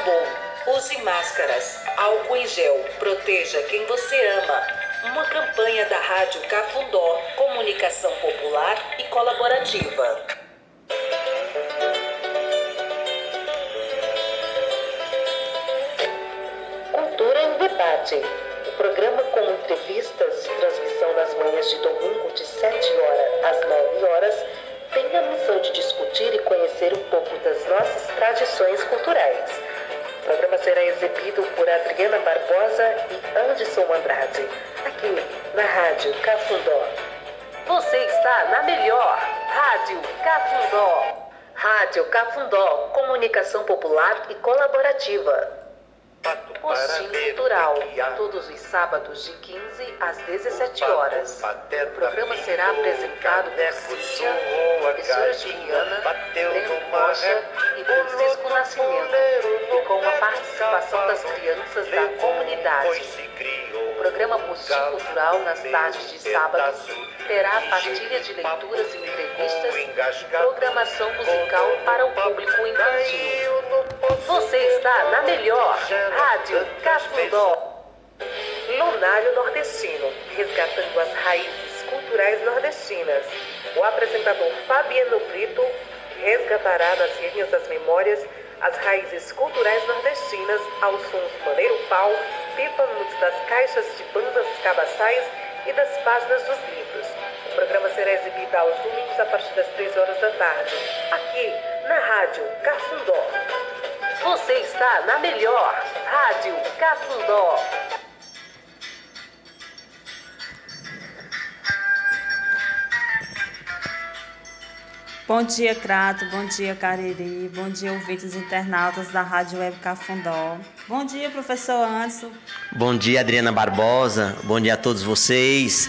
acabou. Use máscaras, álcool em gel, proteja quem você ama. Uma campanha da Rádio Cafundó, comunicação popular e colaborativa. Cultura em Debate. O programa com entrevistas, transmissão nas manhãs de domingo de 7 horas às 9 horas, tem a missão de discutir e conhecer um pouco das nossas tradições culturais. Programa será exibido por Adriana Barbosa e Anderson Andrade, aqui na Rádio Cafundó. Você está na melhor Rádio Cafundó. Rádio Cafundó, comunicação popular e colaborativa. Postinho Cultural, todos os sábados de 15 às 17 horas. O programa será apresentado por Cíntia, professora Juliana, Breno Rocha e Francisco Nascimento, e com a participação das crianças da comunidade. O programa Postinho Cultural, nas tardes de sábado, terá partilha de leituras e entrevistas e programação musical para o público infantil. Você está na melhor Rádio Cafundó. Lunário Nordestino, resgatando as raízes culturais nordestinas. O apresentador Fabiano Brito resgatará nas linhas das memórias as raízes culturais nordestinas aos sons do maneiro pau, pífanos das caixas de bandas cabaçais e das páginas dos livros. O programa será exibido aos domingos a partir das 3 horas da tarde, aqui na Rádio Cafundó. Você está na melhor Rádio Cafundó. Bom dia, Crato. Bom dia, Cariri. Bom dia, ouvintes internautas da Rádio Web Cafundó. Bom dia, professor Anderson. Bom dia, Adriana Barbosa. Bom dia a todos vocês.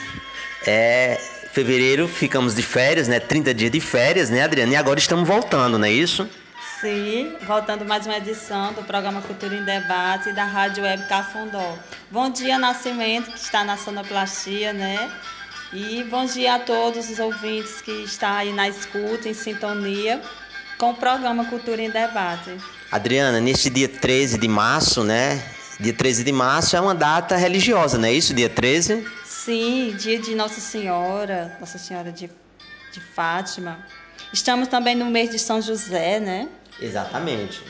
É fevereiro, ficamos de férias, né? 30 dias de férias, né, Adriana? E agora estamos voltando, não é isso? Sim, voltando mais uma edição do programa Cultura em Debate da Rádio Web Cafundó. Bom dia, Nascimento, que está na sonoplastia, né? E bom dia a todos os ouvintes que estão aí na escuta, em sintonia, com o programa Cultura em Debate. Adriana, neste dia 13 de março, né? Dia 13 de março é uma data religiosa, não é isso? Dia 13? Sim, dia de Nossa Senhora, Nossa Senhora de, de Fátima. Estamos também no mês de São José, né? Exatamente.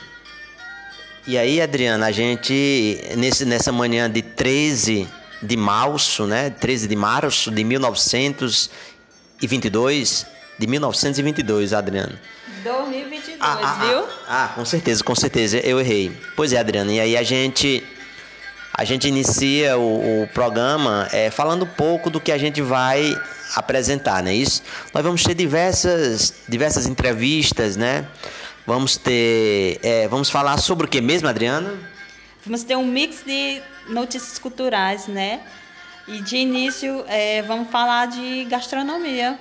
E aí, Adriana, a gente, nesse, nessa manhã de 13 de março, né? 13 de março de 1922, de 1922, Adriana. 2022, Ah, ah, viu? ah, ah, com certeza, com certeza, eu errei. Pois é, Adriana, e aí a gente a gente inicia o, o programa é, falando um pouco do que a gente vai apresentar, não é isso? Nós vamos ter diversas, diversas entrevistas, né? Vamos ter, é, vamos falar sobre o que mesmo, Adriana? Vamos ter um mix de notícias culturais, né? E de início, é, vamos falar de gastronomia.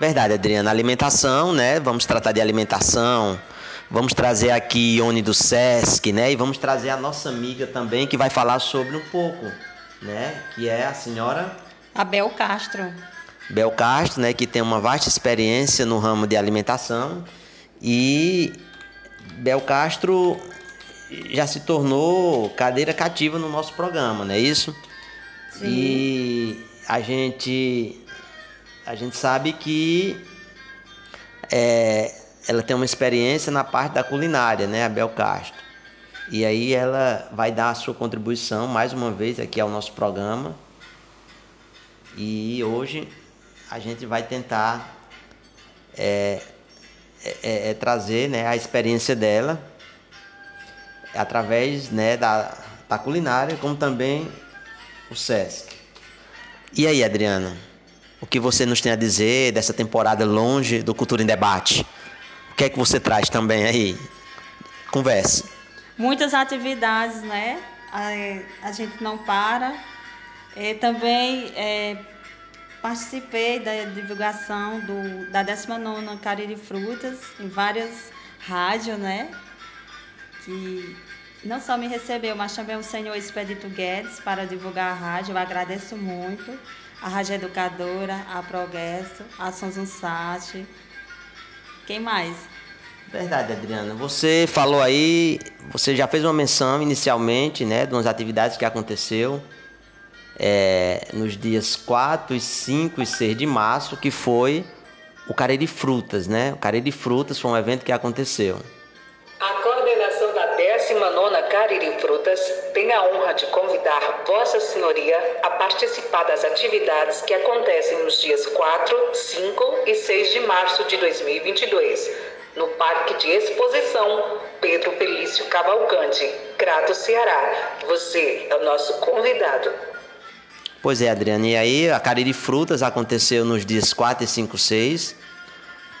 Verdade, Adriana. Alimentação, né? Vamos tratar de alimentação. Vamos trazer aqui Ione do Sesc, né? E vamos trazer a nossa amiga também que vai falar sobre um pouco, né? Que é a senhora Abel Castro. Bel Castro, né? Que tem uma vasta experiência no ramo de alimentação. E Bel Castro já se tornou cadeira cativa no nosso programa, não é isso? Sim. E a gente a gente sabe que é, ela tem uma experiência na parte da culinária, né, a Bel Castro. E aí ela vai dar a sua contribuição mais uma vez aqui ao nosso programa. E hoje a gente vai tentar é, é, é, trazer né, a experiência dela através né, da, da culinária, como também o SESC. E aí, Adriana, o que você nos tem a dizer dessa temporada longe do Cultura em Debate? O que é que você traz também aí? Converse. Muitas atividades, né? A, a gente não para. É, também é, participei da divulgação do, da 19 Cariri Frutas em várias rádios, né? Que não só me recebeu, mas também o senhor Expedito Guedes para divulgar a rádio. Eu agradeço muito. A Rádio Educadora, a Progresso, a Sonzum Sat. Quem mais? Verdade, Adriana. Você falou aí, você já fez uma menção inicialmente, né, de umas atividades que aconteceu é, nos dias 4, 5 e 6 de março, que foi o Cariri Frutas, né? O Cariri Frutas foi um evento que aconteceu. A coordenação da 19ª Cariri Frutas tem a honra de convidar Vossa Senhoria a participar das atividades que acontecem nos dias 4, 5 e 6 de março de 2022, no Parque de Exposição Pedro Felício Cavalcante, Crato, Ceará. Você é o nosso convidado. Pois é, Adriana. E aí, a Cariri Frutas aconteceu nos dias 4 e 5, 6,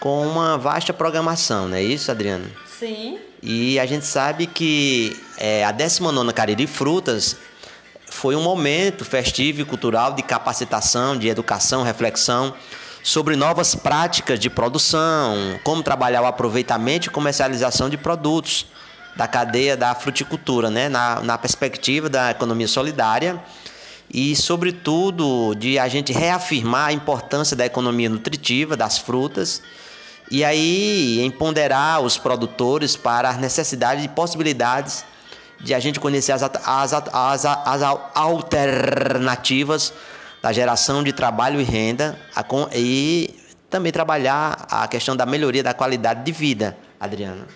com uma vasta programação, não é isso, Adriana? Sim. E a gente sabe que é, a 19 Cariri Frutas foi um momento festivo e cultural de capacitação, de educação, reflexão sobre novas práticas de produção, como trabalhar o aproveitamento e comercialização de produtos da cadeia da fruticultura, né? na, na perspectiva da economia solidária e, sobretudo, de a gente reafirmar a importância da economia nutritiva das frutas e aí empoderar os produtores para as necessidades e possibilidades de a gente conhecer as, as, as, as alternativas da geração de trabalho e renda e também trabalhar a questão da melhoria da qualidade de vida, Adriana.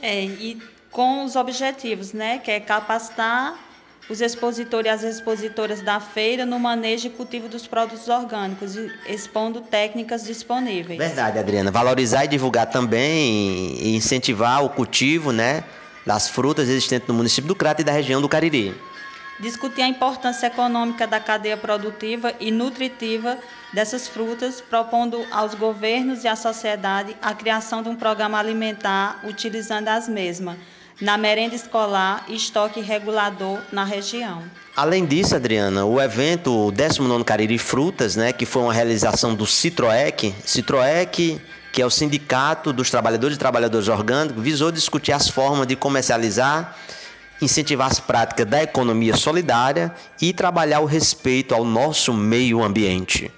É, e com os objetivos, né, que é capacitar os expositores e as expositoras da feira no manejo e cultivo dos produtos orgânicos, expondo técnicas disponíveis. Verdade, Adriana. Valorizar e divulgar também e incentivar o cultivo né, das frutas existentes no município do Crato e da região do Cariri. Discutir a importância econômica da cadeia produtiva e nutritiva dessas frutas, propondo aos governos e à sociedade a criação de um programa alimentar utilizando as mesmas na merenda escolar e estoque regulador na região. Além disso, Adriana, o evento o 19 Cariri Frutas, né, que foi uma realização do Citroec, Citroec, que é o Sindicato dos Trabalhadores e Trabalhadoras Orgânicos, visou discutir as formas de comercializar, incentivar as práticas da economia solidária e trabalhar o respeito ao nosso meio ambiente.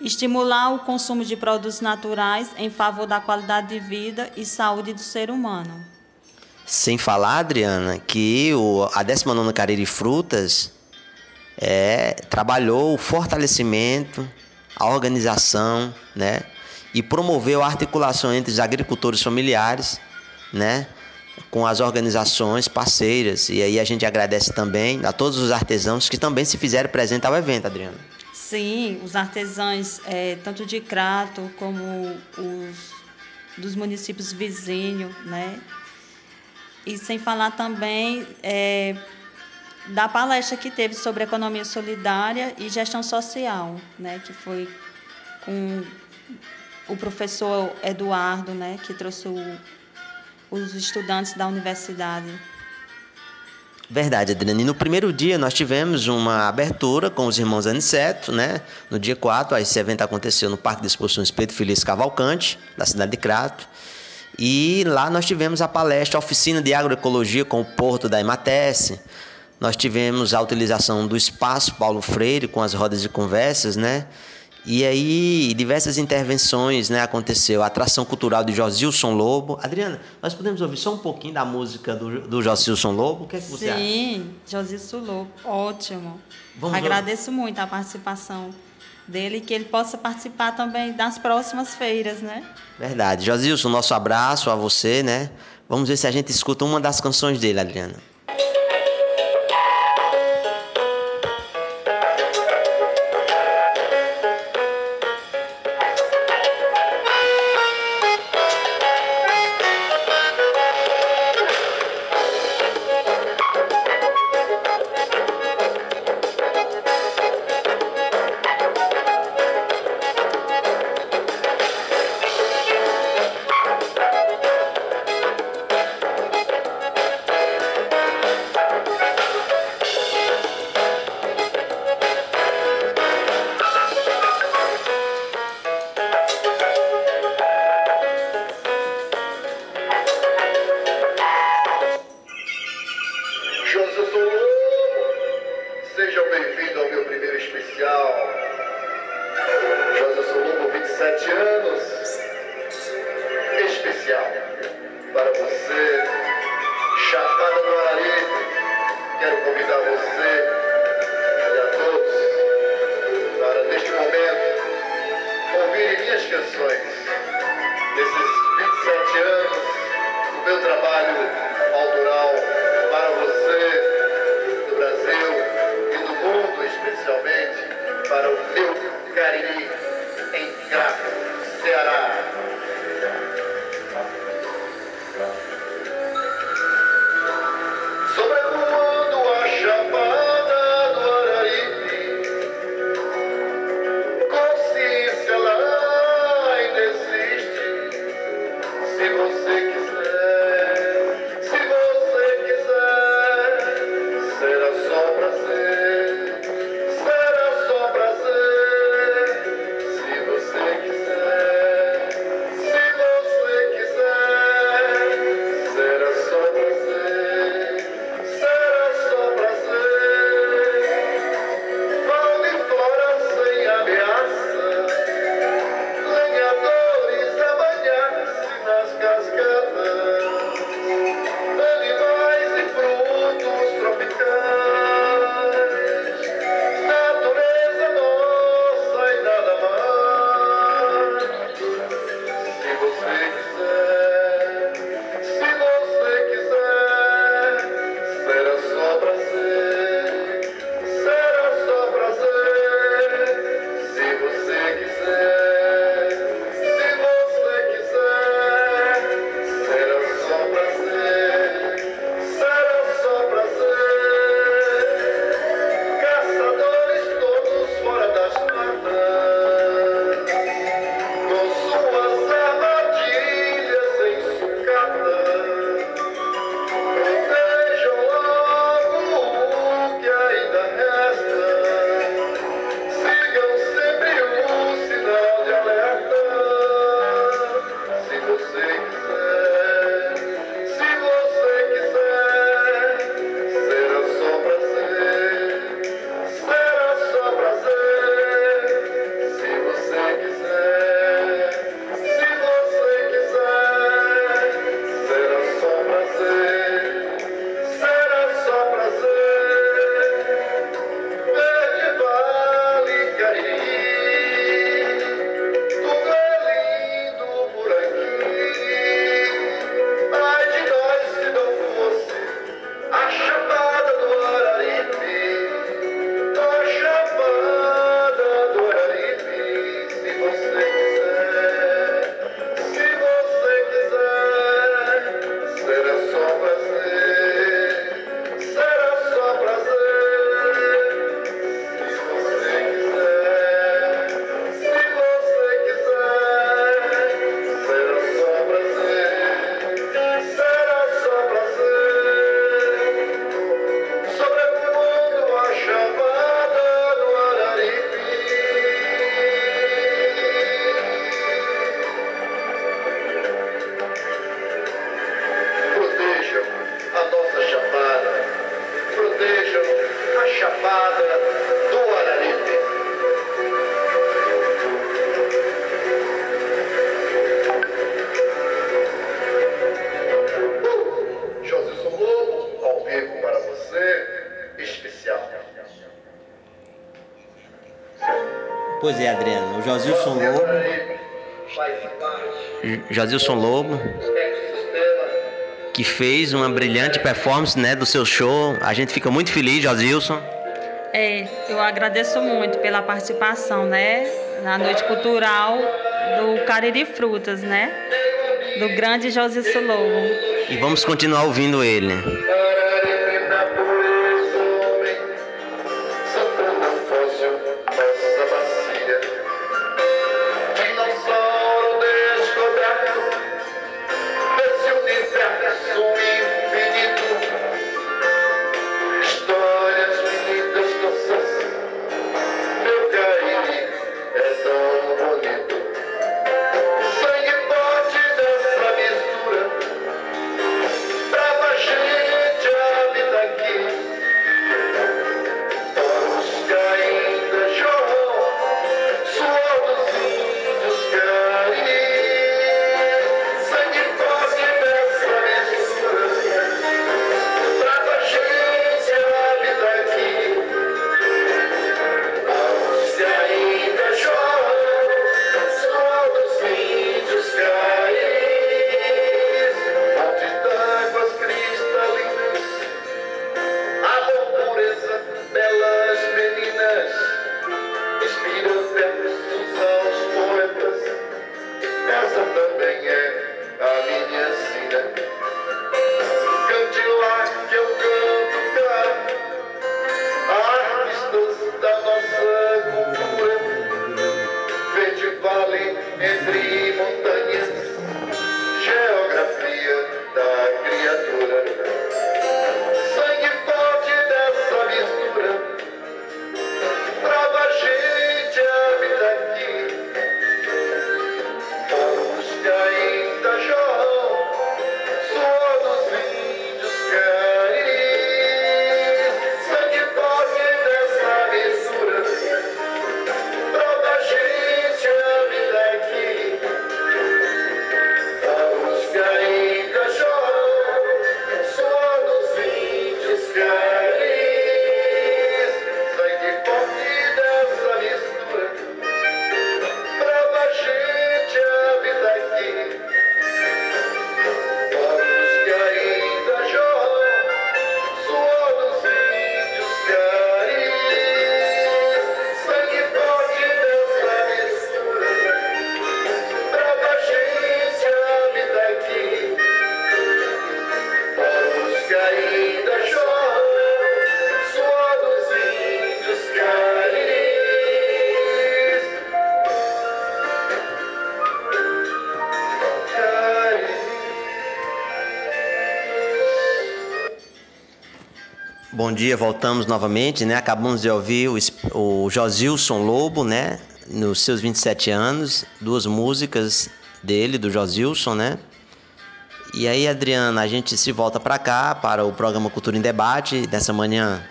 Estimular o consumo de produtos naturais em favor da qualidade de vida e saúde do ser humano. Sem falar, Adriana, que o, a 19 Carreira Frutas é, trabalhou o fortalecimento, a organização, né? E promoveu a articulação entre os agricultores familiares, né? Com as organizações parceiras. E aí a gente agradece também a todos os artesãos que também se fizeram presente ao evento, Adriana. Sim, os artesãos, é, tanto de Crato como os dos municípios vizinhos, né? E sem falar também é, da palestra que teve sobre economia solidária e gestão social, né, que foi com o professor Eduardo, né, que trouxe o, os estudantes da universidade. Verdade, Adriana. E no primeiro dia nós tivemos uma abertura com os irmãos Aniceto, né? No dia 4, esse evento aconteceu no Parque de Exposições Pedro Feliz Cavalcante, da cidade de Crato. E lá nós tivemos a palestra, a oficina de agroecologia com o Porto da Imatese. Nós tivemos a utilização do espaço Paulo Freire com as rodas de conversas, né? E aí diversas intervenções, né, aconteceu. A atração cultural de Josilson Lobo. Adriana, nós podemos ouvir só um pouquinho da música do, do Josilson Lobo? O que, é que você Sim, acha? Sim, Josilson Lobo, ótimo. Vamos Agradeço ouvir. muito a participação dele, que ele possa participar também das próximas feiras, né? Verdade. Josilson, nosso abraço a você, né? Vamos ver se a gente escuta uma das canções dele, Adriana. Josilson Lobo, que fez uma brilhante performance né, do seu show. A gente fica muito feliz, Josilson. É, eu agradeço muito pela participação né, na noite cultural do Cariri Frutas, né? Do grande Josilson Lobo. E vamos continuar ouvindo ele. Dia, voltamos novamente, né? Acabamos de ouvir o, o Josilson Lobo, né? Nos seus 27 anos, duas músicas dele, do Josilson, né? E aí, Adriana, a gente se volta para cá para o programa Cultura em Debate dessa manhã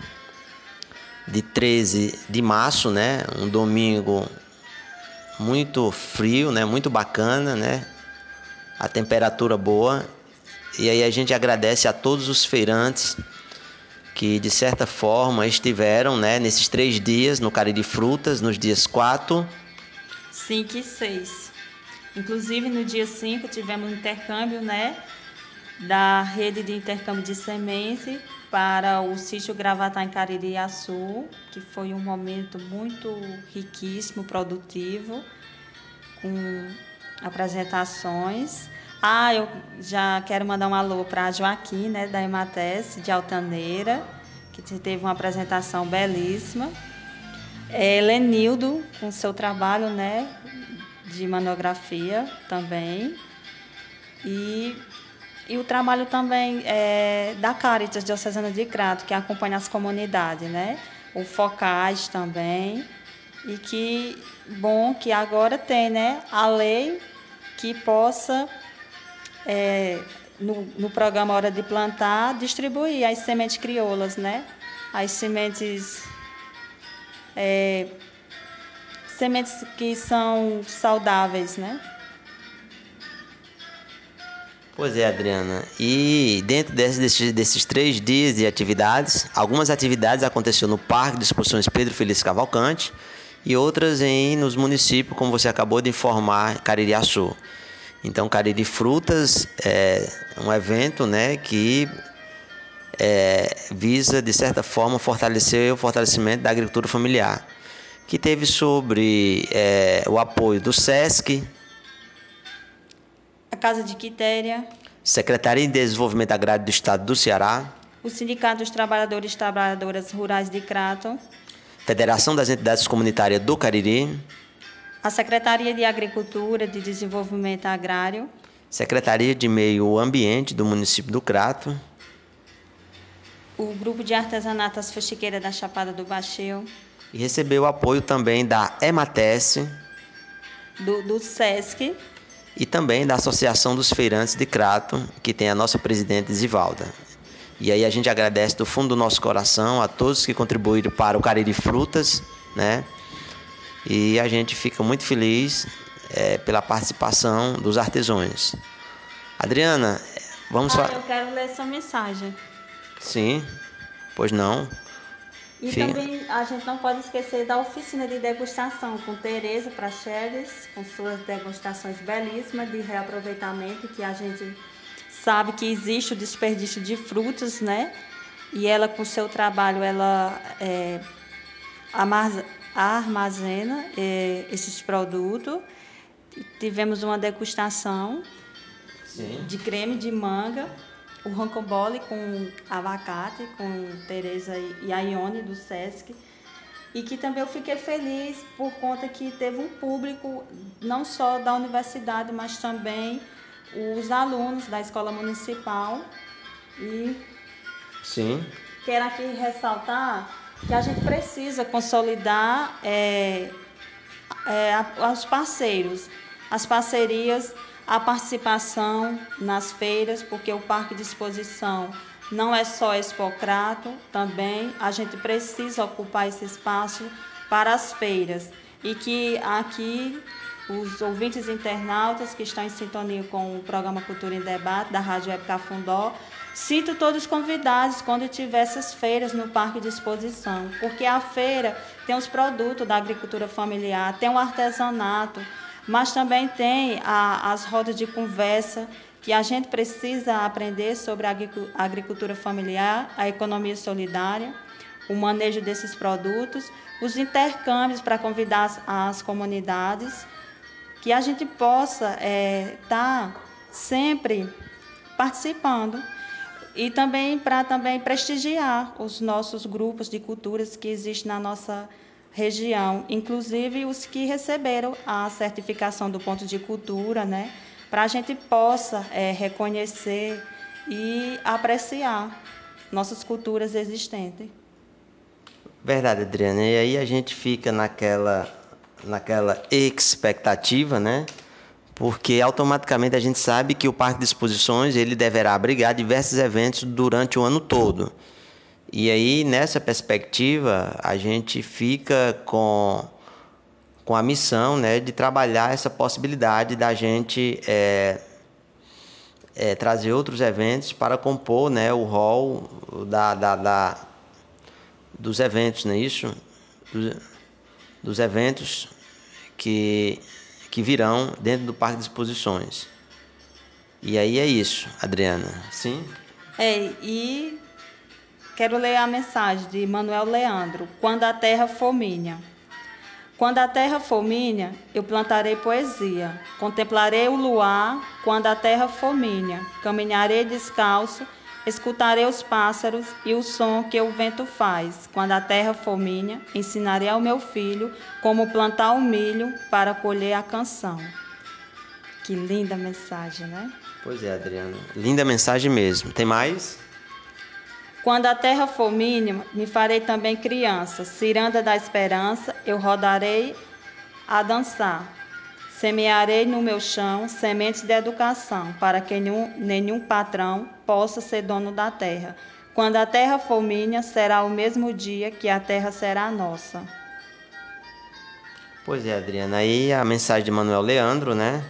de 13 de março, né? Um domingo muito frio, né? Muito bacana, né? A temperatura boa. E aí a gente agradece a todos os feirantes que de certa forma estiveram, né, nesses três dias no Cariri Frutas, nos dias 4, 5 e 6. Inclusive no dia 5 tivemos um intercâmbio, né, da rede de intercâmbio de semente para o sítio Gravatá em Caririaçu, que foi um momento muito riquíssimo, produtivo, com apresentações. Ah, eu já quero mandar um alô para a Joaquim, né, da Emates, de Altaneira, que teve uma apresentação belíssima. É, Lenildo, com seu trabalho, né, de manografia também. E e o trabalho também é, da Caritas Diocesana de Crato, que acompanha as comunidades, né? O Focais também. E que bom que agora tem né, a lei que possa, é, no, no programa Hora de Plantar, distribuir as sementes crioulas, né? As sementes. É, sementes que são saudáveis, né? Pois é, Adriana. E dentro desses, desses três dias de atividades, algumas atividades aconteceram no Parque de Exposições Pedro Feliz Cavalcante e outras em nos municípios, como você acabou de informar, Caririaçu. Então, Cariri Frutas é um evento né, que é, visa, de certa forma, fortalecer o fortalecimento da agricultura familiar, que teve sobre é, o apoio do SESC, a Casa de Quitéria, Secretaria de Desenvolvimento Agrário do Estado do Ceará, o Sindicato dos Trabalhadores e Trabalhadoras Rurais de Crato, Federação das Entidades Comunitárias do Cariri, a Secretaria de Agricultura de Desenvolvimento Agrário, Secretaria de Meio Ambiente do município do Crato, o Grupo de Artesanato As Fuxiqueiras da Chapada do Baixio, e recebeu apoio também da EMATES, do, do SESC, e também da Associação dos Feirantes de Crato, que tem a nossa presidente Zivalda. E aí a gente agradece do fundo do nosso coração a todos que contribuíram para o Cariri Frutas, né? E a gente fica muito feliz é, pela participação dos artesãos. Adriana, vamos falar. Eu quero ler essa mensagem. Sim, pois não. E também a gente não pode esquecer da oficina de degustação com Tereza Praxedes, com suas degustações belíssimas de reaproveitamento, que a gente sabe que existe o desperdício de frutas, né? E ela, com seu trabalho, ela é, armazena é, esses produtos. Tivemos uma degustação Sim. de creme de manga o Rancobole com abacate, com Tereza e a Ione do Sesc. E que também eu fiquei feliz por conta que teve um público não só da universidade, mas também os alunos da escola municipal. E Sim. quero aqui ressaltar que a gente precisa consolidar é, é, os parceiros, as parcerias a participação nas feiras, porque o Parque de Exposição não é só Expocrato, também a gente precisa ocupar esse espaço para as feiras. E que aqui os ouvintes internautas que estão em sintonia com o programa Cultura em Debate da Rádio Web Cafundó, cito todos convidados quando tiver essas feiras no Parque de Exposição, porque a feira tem os produtos da agricultura familiar, tem o artesanato, mas também tem a, as rodas de conversa que a gente precisa aprender sobre a agricultura familiar, a economia solidária, o manejo desses produtos, os intercâmbios para convidar as, as comunidades, que a gente possa estar é, tá sempre participando e também para também prestigiar os nossos grupos de culturas que existem na nossa região, inclusive os que receberam a certificação do ponto de cultura, né, para a gente possa é, reconhecer e apreciar nossas culturas existentes. Verdade, Adriana. E aí a gente fica naquela, naquela expectativa, né? Porque automaticamente a gente sabe que o Parque de Exposições ele deverá abrigar diversos eventos durante o ano todo. E aí, nessa perspectiva, a gente fica com, com a missão né, de trabalhar essa possibilidade da gente é, é, trazer outros eventos para compor né, o rol da, da, da, dos eventos, não é isso? Dos, dos eventos que, que virão dentro do Parque de Exposições. E aí é isso, Adriana. Sim? É, e quero ler a mensagem de Manuel Leandro. Quando a terra for minha. Quando a terra for minha, eu plantarei poesia. Contemplarei o luar quando a terra for minha. Caminharei descalço, escutarei os pássaros e o som que o vento faz. Quando a terra for minha, ensinarei ao meu filho como plantar o milho para colher a canção. Que linda mensagem, né? Pois é, Adriana. Linda mensagem mesmo. Tem mais? Quando a terra for mínima, me farei também criança. Ciranda da esperança, eu rodarei a dançar. Semearei no meu chão sementes de educação, para que nenhum, nenhum patrão possa ser dono da terra. Quando a terra for minha, será o mesmo dia que a terra será nossa. Pois é, Adriana. Aí a mensagem de Manuel Leandro, né?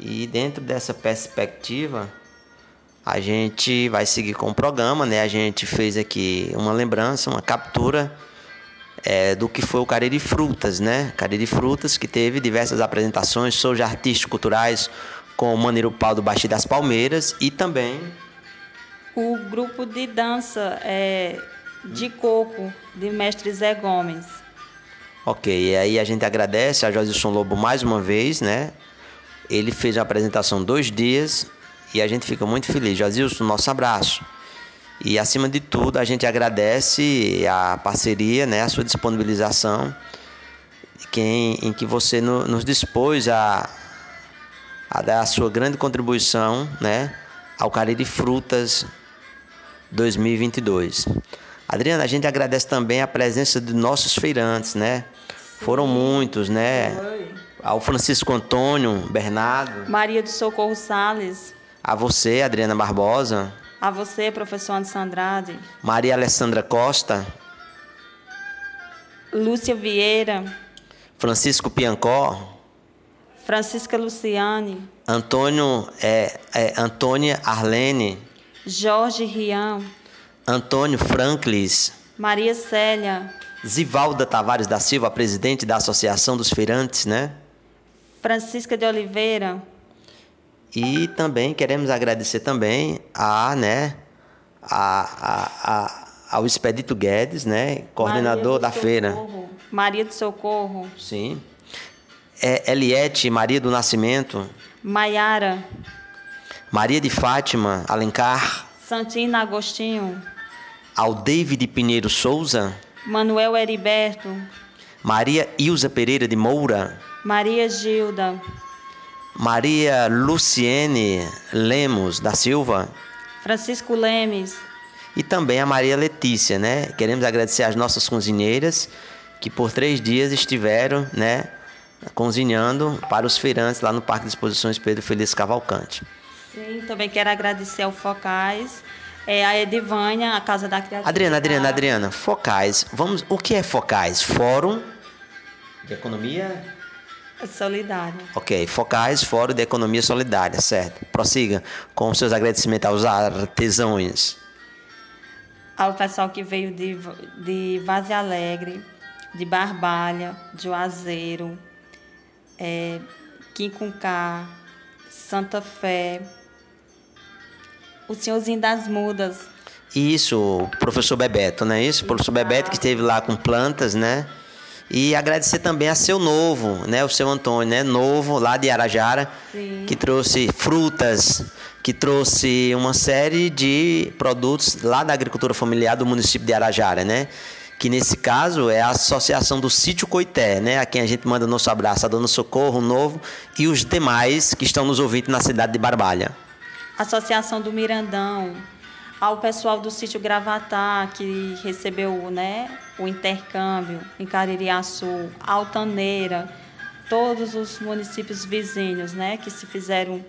E dentro dessa perspectiva, a gente vai seguir com o programa, né? A gente fez aqui uma lembrança, uma captura é, do que foi o Cariri Frutas, né? Cariri Frutas que teve diversas apresentações, shows artísticos culturais com o Maneiro Pau do Baixi das Palmeiras e também o grupo de dança é, de coco de mestre Zé Gomes. Ok, e aí a gente agradece a Josilson Lobo mais uma vez, né? Ele fez a apresentação dois dias e a gente fica muito feliz. Josilson, nosso abraço. E acima de tudo, a gente agradece a parceria, né, a sua disponibilização, quem, em que você no, nos dispôs a, a dar a sua grande contribuição né, ao Cariri Frutas 2022. Adriana, a gente agradece também a presença de nossos feirantes, né? Foram muitos, né? Ao Francisco Antônio Bernardo. Maria do Socorro Sales. A você, Adriana Barbosa. A você, professor Anderson Andrade. Maria Alessandra Costa. Lúcia Vieira. Francisco Piancó. Francisca Luciane. Antônio, é, é, Antônia Arlene. Jorge Rian. Antônio Franklis. Maria Célia. Zivalda Tavares da Silva, presidente da Associação dos Feirantes, né? Francisca de Oliveira. E também queremos agradecer também a, né, a, a, a ao Expedito Guedes, né, coordenador da Socorro. feira. Maria do Socorro. Sim. É, Eliette Maria do Nascimento. Maiara. Maria de Fátima Alencar. Santina Agostinho. Ao David Pinheiro Souza. Manuel Heriberto. Maria Ilza Pereira de Moura. Maria Gilda. Maria Luciene Lemos da Silva. Francisco Lemes. E também a Maria Letícia, né? Queremos agradecer às nossas cozinheiras que por três dias estiveram, né? Cozinhando para os feirantes lá no Parque de Exposições Pedro Feliz Cavalcante. Sim, também quero agradecer ao Focais, é, a Edivânia, a Casa da Criatividade. Adriana, Adriana, Adriana, Focais. Vamos, o que é Focais? Fórum de Economia Solidária. Ok, Focais, Fórum de Economia Solidária, certo. Prossiga com os seus agradecimentos aos artesãos. Ao pessoal que veio de, de Vaze Alegre, de Barbalha, de Juazeiro, é, Quincunká, Santa Fé, o Senhorzinho das Mudas. Isso, o professor Bebeto, não é isso? O professor Bebeto que esteve lá com plantas, né? E agradecer também a seu novo, né? O seu Antônio, né? Novo, lá de Arajara, Sim. que trouxe frutas, que trouxe uma série de produtos lá da agricultura familiar do município de Arajara, né? Que nesse caso é a associação do Sítio Coité, né? A quem a gente manda nosso abraço, a Dona Socorro, Novo e os demais que estão nos ouvindo na cidade de Barbalha. Associação do Mirandão, ao pessoal do sítio Gravatá, que recebeu né, o intercâmbio em Caririaçu, Altaneira, todos os municípios vizinhos né, que se fizeram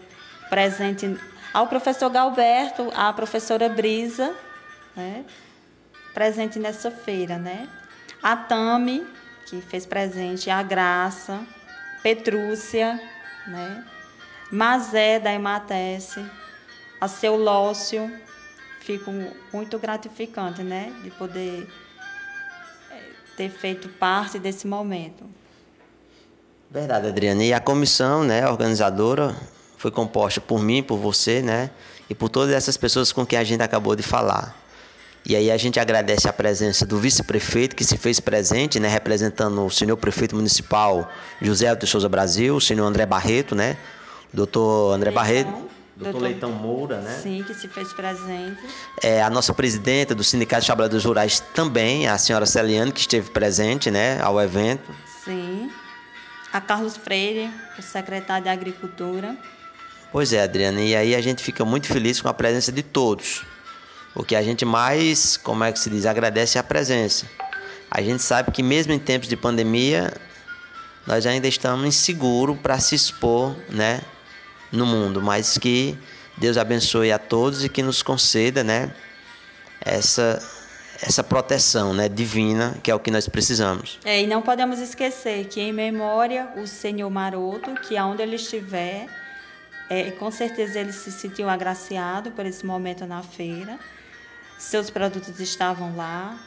presente, ao professor Galberto, à professora Brisa, né, presente nessa feira. Né? A Tami, que fez presente, a Graça, Petrúcia, né? Mazé da Ematece, a seu Lócio, fico muito gratificante, né, de poder eh, ter feito parte desse momento. Verdade, Adriana. E a comissão, né, organizadora, foi composta por mim, por você, né, e por todas essas pessoas com quem a gente acabou de falar. E aí a gente agradece a presença do vice-prefeito que se fez presente, né, representando o senhor prefeito municipal José de Souza Brasil, o senhor André Barreto, né, doutor André Leitão, Barreto, doutor, doutor Leitão Moura, né, Sim, que se fez presente. é, a nossa presidenta do Sindicato de Trabalhadores Rurais também, a senhora Celiane, que esteve presente, né, ao evento. Sim. A Carlos Freire, o secretário de Agricultura. Pois é, Adriana, e aí a gente fica muito feliz com a presença de todos. O que a gente mais, como é que se diz, agradece é a presença. A gente sabe que mesmo em tempos de pandemia, nós ainda estamos inseguros para se expor, né, no mundo, mas que Deus abençoe a todos e que nos conceda, né, essa essa proteção, né, divina, que é o que nós precisamos. É, e não podemos esquecer que em memória o Senhor Maroto, que aonde ele estiver, é, com certeza ele se sentiu agraciado por esse momento na feira. Seus produtos estavam lá.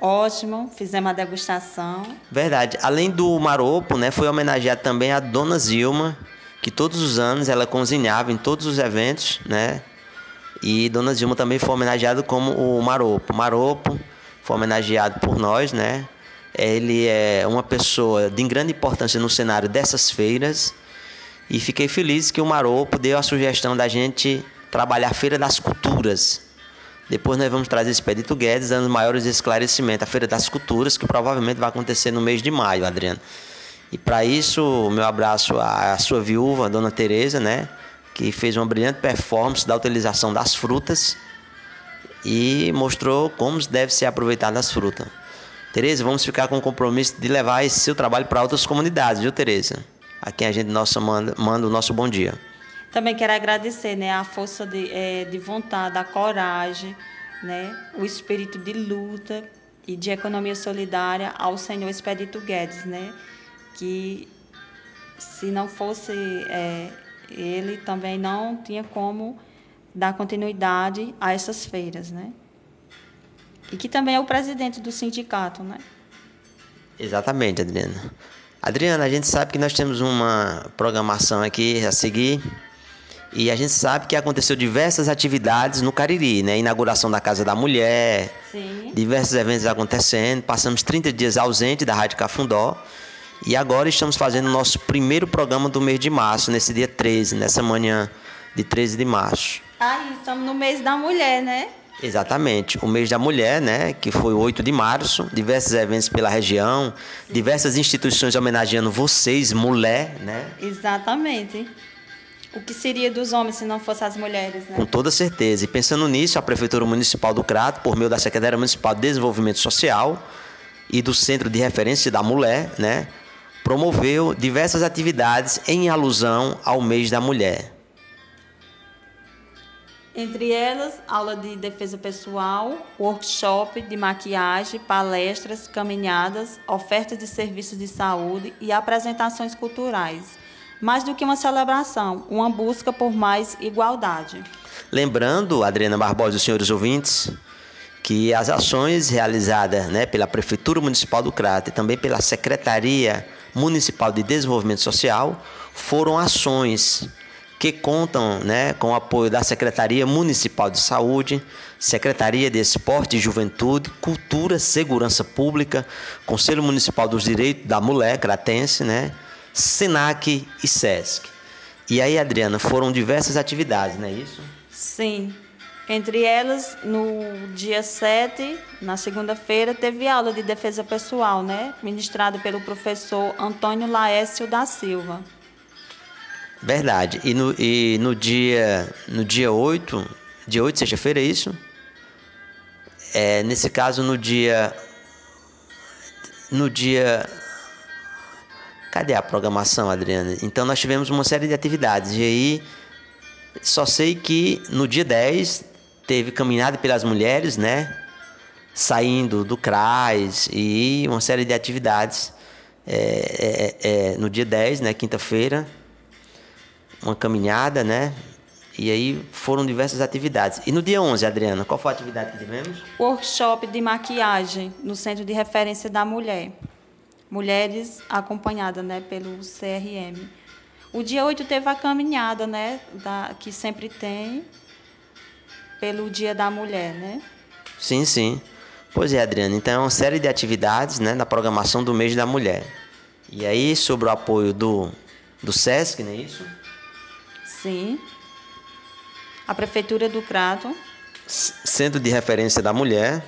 Ótimo, fizemos a degustação. Verdade. Além do Maropo, né, foi homenageado também a Dona Zilma, que todos os anos ela cozinhava em todos os eventos, né? E Dona Zilma também foi homenageado como o Maropo. Maropo foi homenageado por nós, né? Ele é uma pessoa de grande importância no cenário dessas feiras. E fiquei feliz que o Maropo deu a sugestão da gente trabalhar a Feira das Culturas. Depois nós vamos trazer Expedito Guedes dando maiores esclarecimentos. A Feira das Culturas, que provavelmente vai acontecer no mês de maio, Adriano. E para isso, meu abraço à sua viúva, dona Tereza, né? que fez uma brilhante performance da utilização das frutas e mostrou como deve ser aproveitado as frutas. Tereza, vamos ficar com o compromisso de levar esse seu trabalho para outras comunidades, viu, Tereza? A quem a gente nossa manda, manda o nosso bom dia. Também quero agradecer né, a força de, é, de vontade, a coragem, né, o espírito de luta e de economia solidária ao senhor Expedito Guedes, né, que se não fosse é, ele também não tinha como dar continuidade a essas feiras, né? E que também é o presidente do sindicato, né? Exatamente, Adriana. Adriana, a gente sabe que nós temos uma programação aqui a seguir e a gente sabe que aconteceu diversas atividades no Cariri, né? Inauguração da Casa da Mulher, Sim. diversos eventos acontecendo. Passamos 30 dias ausente da Rádio Cafundó e agora estamos fazendo o nosso primeiro programa do mês de março, nesse dia 13, nessa manhã de 13 de março. Aí, estamos no mês da mulher, né? Exatamente, o mês da mulher, né, que foi 8 de março, diversos eventos pela região, diversas instituições homenageando vocês, mulher, né? Exatamente. O que seria dos homens se não fossem as mulheres, né? Com toda certeza. E pensando nisso, a Prefeitura Municipal do Crato, por meio da Secretaria Municipal de Desenvolvimento Social e do Centro de Referência da Mulher, né, promoveu diversas atividades em alusão ao mês da mulher. Entre elas, aula de defesa pessoal, workshop de maquiagem, palestras, caminhadas, ofertas de serviços de saúde e apresentações culturais. Mais do que uma celebração, uma busca por mais igualdade. Lembrando, Adriana Barbosa e os senhores ouvintes, que as ações realizadas né, pela Prefeitura Municipal do Crato e também pela Secretaria Municipal de Desenvolvimento Social foram ações que contam né, com o apoio da Secretaria Municipal de Saúde, Secretaria de Esporte e Juventude, Cultura, Segurança Pública, Conselho Municipal dos Direitos da Mulher Cratense, né, SENAC e SESC. E aí, Adriana, foram diversas atividades, não é isso? Sim. Entre elas, no dia 7, na segunda-feira, teve aula de defesa pessoal, né? Ministrada pelo professor Antônio Laécio da Silva. Verdade. E no, e no dia no dia 8, dia 8, sexta-feira, é isso? é, nesse caso no dia no dia cadê a programação, Adriana? Então nós tivemos uma série de atividades e aí só sei que no dia 10 teve caminhada pelas mulheres, né? Saindo do CRAS e uma série de atividades é, é, é, no dia 10, né? Quinta-feira, uma caminhada, né? E aí foram diversas atividades. E no dia 11, Adriana, qual foi a atividade que tivemos? Workshop de maquiagem no Centro de Referência da Mulher. Mulheres acompanhadas né, pelo CRM. O dia 8 teve a caminhada, né? Da, que sempre tem pelo Dia da Mulher, né? Sim, sim. Pois é, Adriana. Então é uma série de atividades né, na programação do mês da mulher. E aí, sobre o apoio do, do SESC, não é isso? Sim a Prefeitura do Crato. Centro de Referência da Mulher.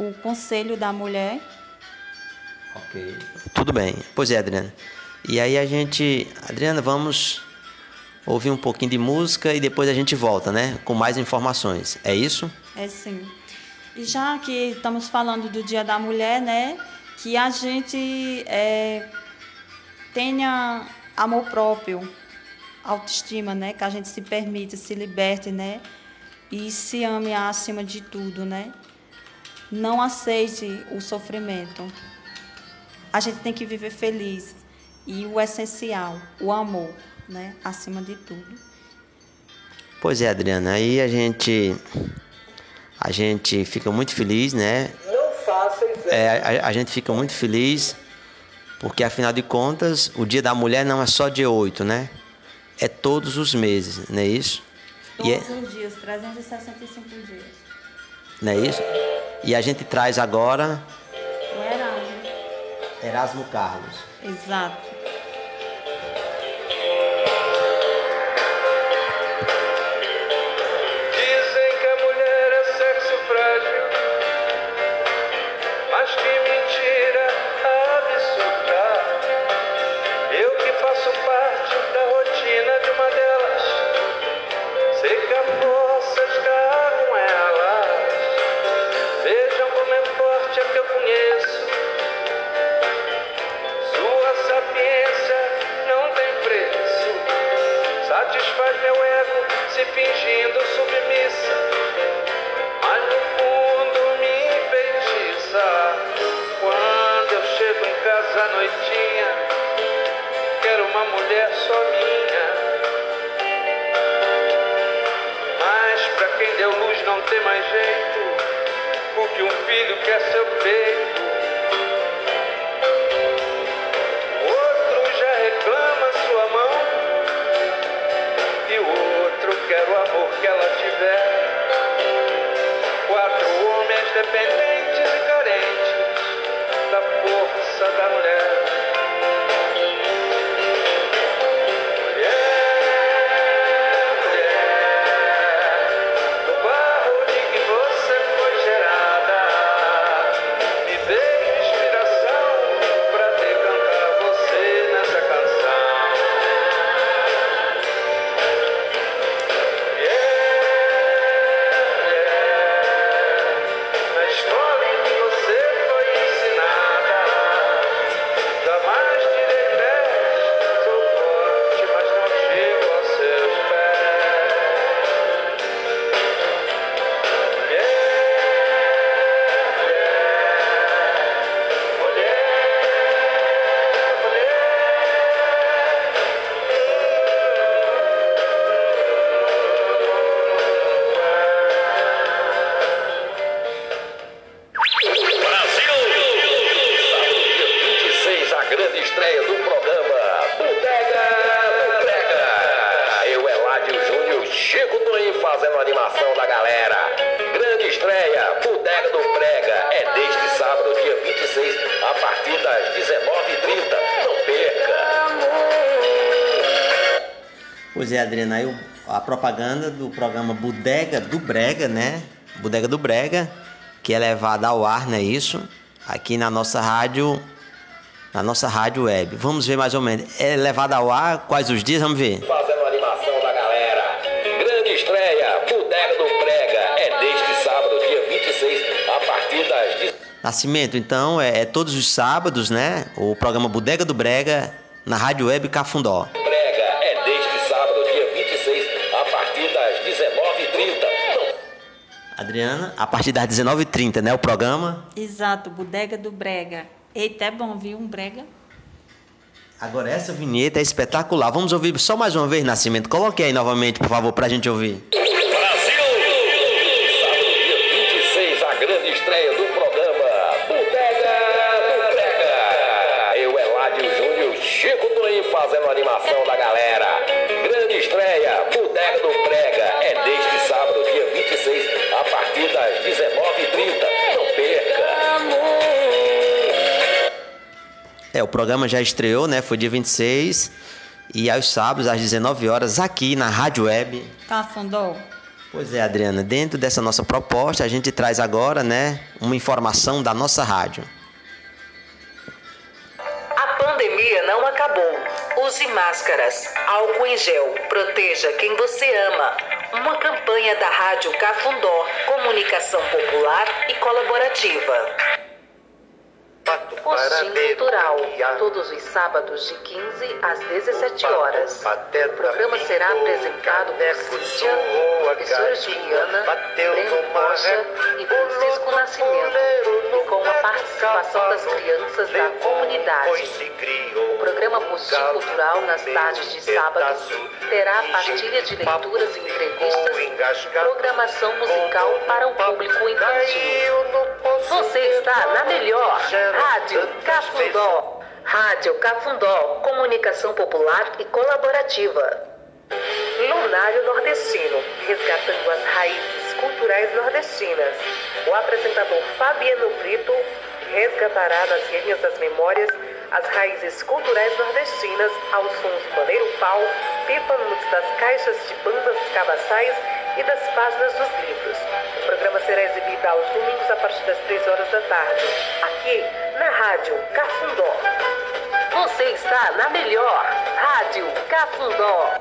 O Conselho da Mulher. Ok. Tudo bem. Pois é, Adriana. E aí a gente. Adriana, vamos ouvir um pouquinho de música e depois a gente volta, né? Com mais informações. É isso? É sim. E já que estamos falando do Dia da Mulher, né? Que a gente é, tenha amor próprio, autoestima, né? Que a gente se permita, se liberte, né? E se ame acima de tudo, né? Não aceite o sofrimento. A gente tem que viver feliz. E o essencial, o amor, né? Acima de tudo. Pois é, Adriana. Aí a gente a gente fica muito feliz, né? Não faça é, a, a gente fica muito feliz porque afinal de contas, o Dia da Mulher não é só dia 8, né? É todos os meses, não é isso? Todos é... os dias, 365 dias. Não é isso? E a gente traz agora. O Erasmo. Erasmo Carlos. Exato. propaganda do programa Bodega do Brega, né? Bodega do Brega, que é levada ao ar, né? Isso, aqui na nossa rádio, na nossa rádio web. Vamos ver mais ou menos. É levada ao ar quais os dias? Vamos ver. Fazendo a animação da galera. Grande estreia, Bodega do Brega, é deste sábado, dia 26, a partir das. Nascimento, então, é, é todos os sábados, né? O programa Bodega do Brega na rádio web Cafundó. Adriana, a partir das 19h30, né? O programa? Exato, Bodega do Brega. Eita, é bom, viu? Um brega. Agora, essa vinheta é espetacular. Vamos ouvir só mais uma vez, Nascimento. Coloque aí novamente, por favor, pra gente ouvir. Programa já estreou, né? Foi dia 26. E aos sábados, às 19 horas, aqui na Rádio Web. Cafundó. Pois é, Adriana, dentro dessa nossa proposta, a gente traz agora, né, uma informação da nossa rádio. A pandemia não acabou. Use máscaras, álcool em gel, proteja quem você ama. Uma campanha da Rádio Cafundó, comunicação popular e colaborativa. Postinho Cultural, todos os sábados de 15 às 17 horas. O programa será apresentado por Cíntia, professora Juliana, Breno Rocha e Francisco Nascimento, e com a participação das crianças da comunidade. O programa Postinho Cultural, nas tardes de sábado, terá partilha de leituras e entrevistas, programação musical para o público infantil. Você está na melhor Rádio Cafundó. Rádio Cafundó, comunicação popular e colaborativa. Lunário Nordestino, resgatando as raízes culturais nordestinas. O apresentador Fabiano Brito resgatará nas linhas das memórias as raízes culturais nordestinas aos sons do maneiro pau, pífanos das caixas de bandas cabaçais e das páginas dos livros. O programa será exibido aos domingos a partir das 3 horas da tarde, aqui na Rádio Cafundó. Você está na melhor Rádio Cafundó.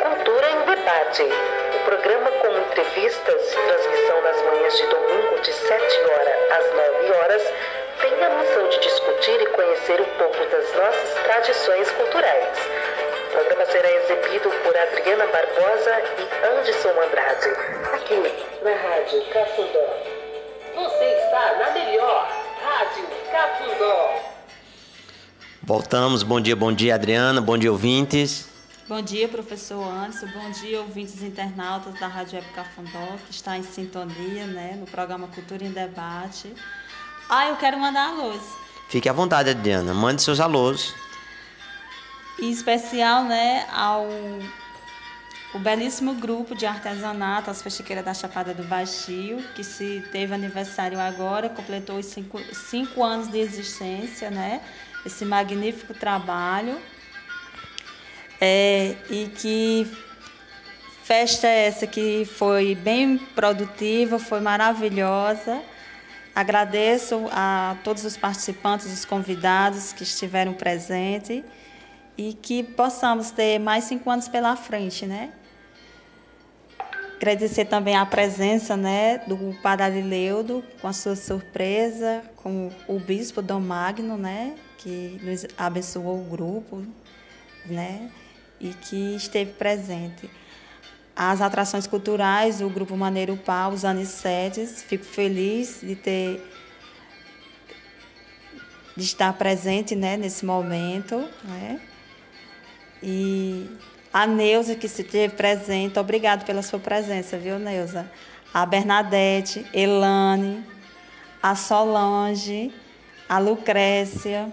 Cultura em Debate. O programa com entrevistas e transmissão nas manhãs de domingo de 7 horas às 9 horas tem a missão de discutir e conhecer um pouco das nossas tradições culturais. O programa será exibido por Adriana Barbosa e Anderson Andrade, aqui na Rádio Cafundó. Você está na melhor Rádio Cafundó. Voltamos. Bom dia, bom dia, Adriana. Bom dia, ouvintes. Bom dia, professor Anderson. Bom dia, ouvintes internautas da Rádio Web Cafundó, que está em sintonia né, no programa Cultura em Debate. Ah, eu quero mandar alôs. Fique à vontade, Adriana. Mande seus alôs. Em especial né, ao o belíssimo grupo de artesanato, as Fechiqueiras da Chapada do Baixio, que se teve aniversário agora, completou os cinco, cinco anos de existência, né? Esse magnífico trabalho. É, e que festa é essa que foi bem produtiva, foi maravilhosa. Agradeço a todos os participantes, os convidados que estiveram presentes e que possamos ter mais cinco anos pela frente, né? Agradecer também a presença né, do Padre Leudo, com a sua surpresa, com o Bispo Dom Magno, né, que nos abençoou o grupo, né, e que esteve presente. As atrações culturais, o Grupo Maneiro Pau, os Anicetes, fico feliz de ter de estar presente né, nesse momento. Né? E a Neuza, que se teve presente, obrigado pela sua presença, viu, Neuza? A Bernadette, Elane, a Solange, a Lucrécia,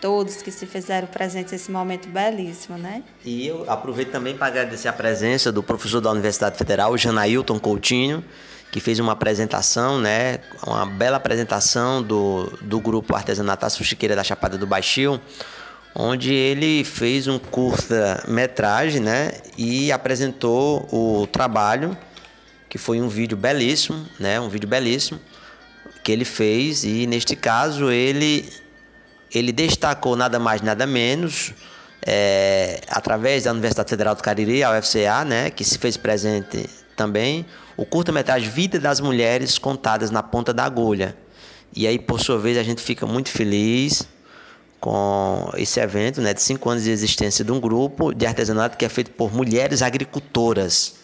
todos que se fizeram presentes nesse momento belíssimo, né? E eu aproveito também para agradecer a presença do professor da Universidade Federal, Janailton Coutinho, que fez uma apresentação, né, uma bela apresentação do, do grupo Artesanato Aço Chiqueira da Chapada do Baixio, onde ele fez um curta-metragem, né, e apresentou o trabalho, que foi um vídeo belíssimo, né, um vídeo belíssimo que ele fez. E neste caso ele ele destacou nada mais nada menos é, através da Universidade Federal do Cariri, a UFCA, né, que se fez presente também, o curta-metragem Vida das Mulheres Contadas na Ponta da Agulha. E aí, por sua vez, a gente fica muito feliz com esse evento né, de cinco anos de existência de um grupo de artesanato que é feito por mulheres agricultoras.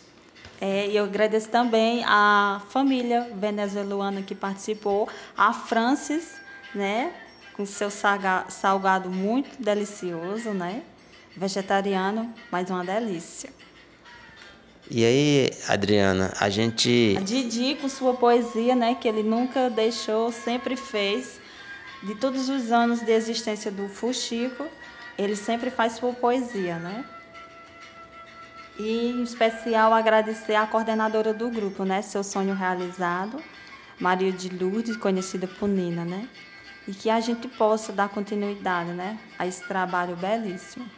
É, eu agradeço também a família venezuelana que participou, a Francis, né, com seu salgado muito delicioso, né, vegetariano, mas uma delícia. E aí, Adriana, a gente. A Didi com sua poesia, né, que ele nunca deixou, sempre fez. De todos os anos de existência do Fuxico, ele sempre faz sua poesia, né? E em especial agradecer à coordenadora do grupo, né, seu sonho realizado, Maria de Lourdes, conhecida por Nina, né? E que a gente possa dar continuidade, né, a esse trabalho belíssimo.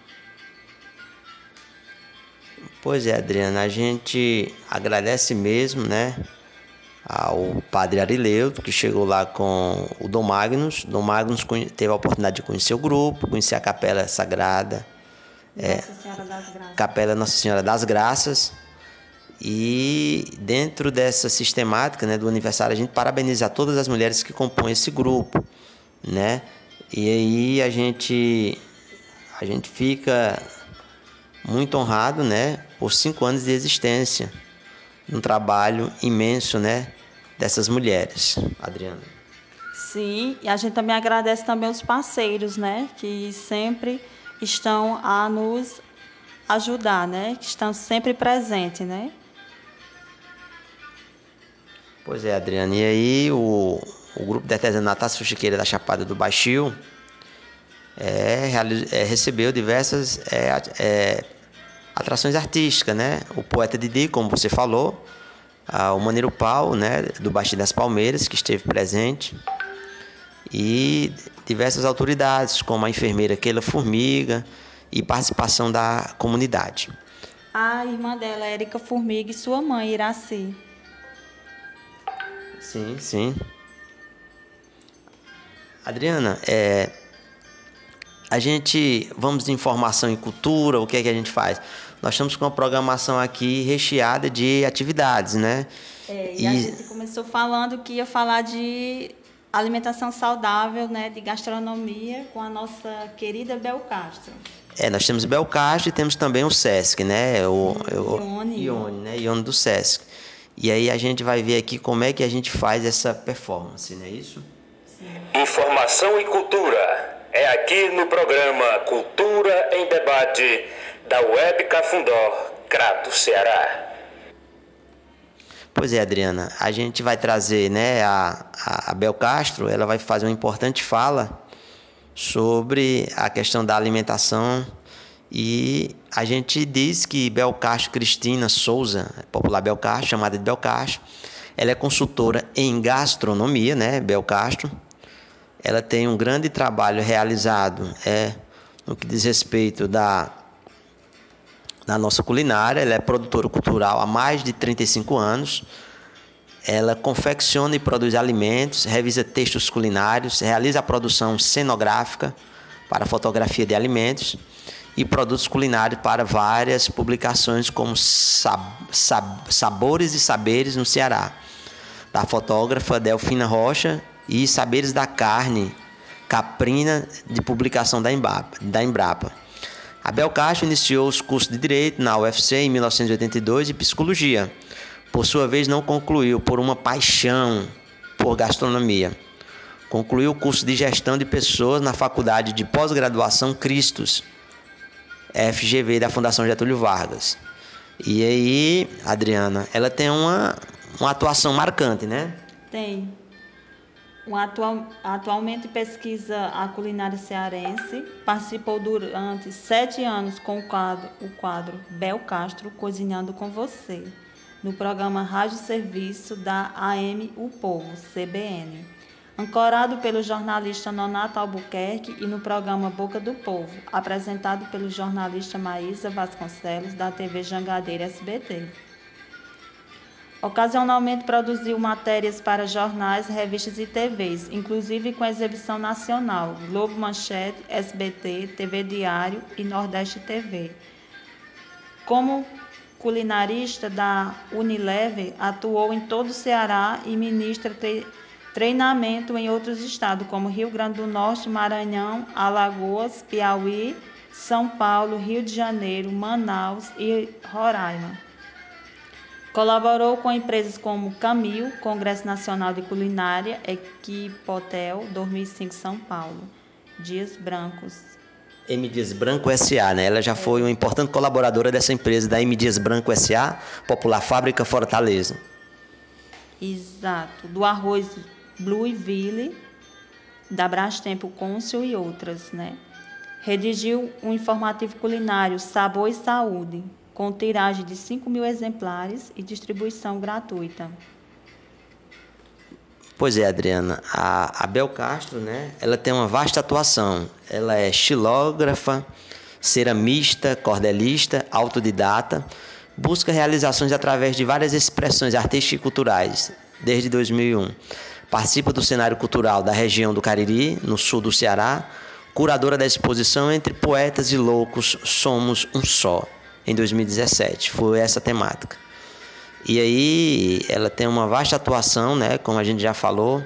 Pois é, Adriana, a gente agradece mesmo, né, ao padre Arileuto, que chegou lá com o Dom Magnus. Dom Magnus teve a oportunidade de conhecer o grupo, conhecer a Capela Sagrada, é. Capela Nossa Senhora das Graças. E dentro dessa sistemática né, do aniversário, a gente parabeniza todas as mulheres que compõem esse grupo, né? E aí a gente a gente fica muito honrado, né, por cinco anos de existência, um trabalho imenso, né, dessas mulheres, Adriana. Sim, e a gente também agradece também os parceiros, né, que sempre estão a nos ajudar, né, que estão sempre presentes, né. Pois é, Adriana. E aí o, o grupo de artesanato Taça Fuxiqueira da Chapada do Baixio é, é, recebeu diversas é, é, atrações artísticas, né? O poeta Didi, como você falou, o Maneiro Pau, né, do Baixo das Palmeiras, que esteve presente, e diversas autoridades, como a enfermeira Keila Formiga, e participação da comunidade. A irmã dela, Érica Formiga, e sua mãe, Iraci. Sim, sim. Adriana, é, a gente, vamos de informação e cultura, o que é que a gente faz? Nós estamos com uma programação aqui recheada de atividades, né? É, e, e, a gente começou falando que ia falar de alimentação saudável, né, de gastronomia com a nossa querida Bel Castro. É, nós temos Bel Castro e temos também o Sesc, né? O, o Ione. Ione, né? Ione do Sesc. E aí a gente vai ver aqui como é que a gente faz essa performance, não é isso? Informação e cultura. É aqui no programa Cultura em Debate da Web Cafundó, Crato, Ceará. Pois é, Adriana, a gente vai trazer, né, a, a Bel Castro, ela vai fazer uma importante fala sobre a questão da alimentação e a gente diz que Bel Castro Cristina Souza, popular Bel Castro, chamada de Bel Castro, ela é consultora em gastronomia, né, Bel Castro. Ela tem um grande trabalho realizado é, no que diz respeito da na nossa culinária. Ela é produtora cultural há mais de 35 anos. Ela confecciona e produz alimentos, revisa textos culinários, realiza a produção cenográfica para fotografia de alimentos e produtos culinários para várias publicações como Sab Sab Sabores e Saberes no Ceará, da fotógrafa Delfina Rocha e Saberes da Carne Caprina de publicação da Embrapa. Da Embrapa. Abel Castro iniciou os cursos de Direito na UFC em 1982 e Psicologia. Por sua vez, não concluiu por uma paixão por gastronomia. Concluiu o curso de Gestão de Pessoas na Faculdade de Pós-Graduação Cristos, FGV da Fundação Getúlio Vargas. E aí, Adriana, ela tem uma, uma atuação marcante, né? Tem atual, atualmente pesquisa a culinária cearense. Participou durante sete anos com o quadro, o quadro Bel Castro Cozinhando com Você, no programa Rádio Serviço da AM O Povo, CBN. Ancorado pelo jornalista Nonato Albuquerque e no programa Boca do Povo, apresentado pelo jornalista Maísa Vasconcelos, da TV Jangadeira SBT. Ocasionalmente produziu matérias para jornais, revistas e TVs, inclusive com exibição nacional, Globo Manchete, SBT, TV Diário e Nordeste TV. Como culinarista da Unilever, atuou em todo o Ceará e ministra tre treinamento em outros estados, como Rio Grande do Norte, Maranhão, Alagoas, Piauí, São Paulo, Rio de Janeiro, Manaus e Roraima. Colaborou com empresas como Camil, Congresso Nacional de Culinária, Equipotel, 2005 São Paulo, Dias Brancos. M Dias Branco SA, né? Ela já foi uma importante colaboradora dessa empresa da M Dias Branco SA, Popular Fábrica Fortaleza. Exato, do arroz Blueville, da Brastempo Cônsul e outras, né? Redigiu um informativo culinário Sabor e Saúde, com tiragem de 5 mil exemplares e distribuição gratuita. Pois é, Adriana. A, a Bel Castro, né? Ela tem uma vasta atuação. Ela é xilógrafa, ceramista, cordelista, autodidata. Busca realizações através de várias expressões artísticas e culturais, desde 2001. Participa do cenário cultural da região do Cariri, no sul do Ceará. Curadora da exposição Entre Poetas e Loucos Somos um Só, em 2017. Foi essa temática. E aí ela tem uma vasta atuação, né, como a gente já falou,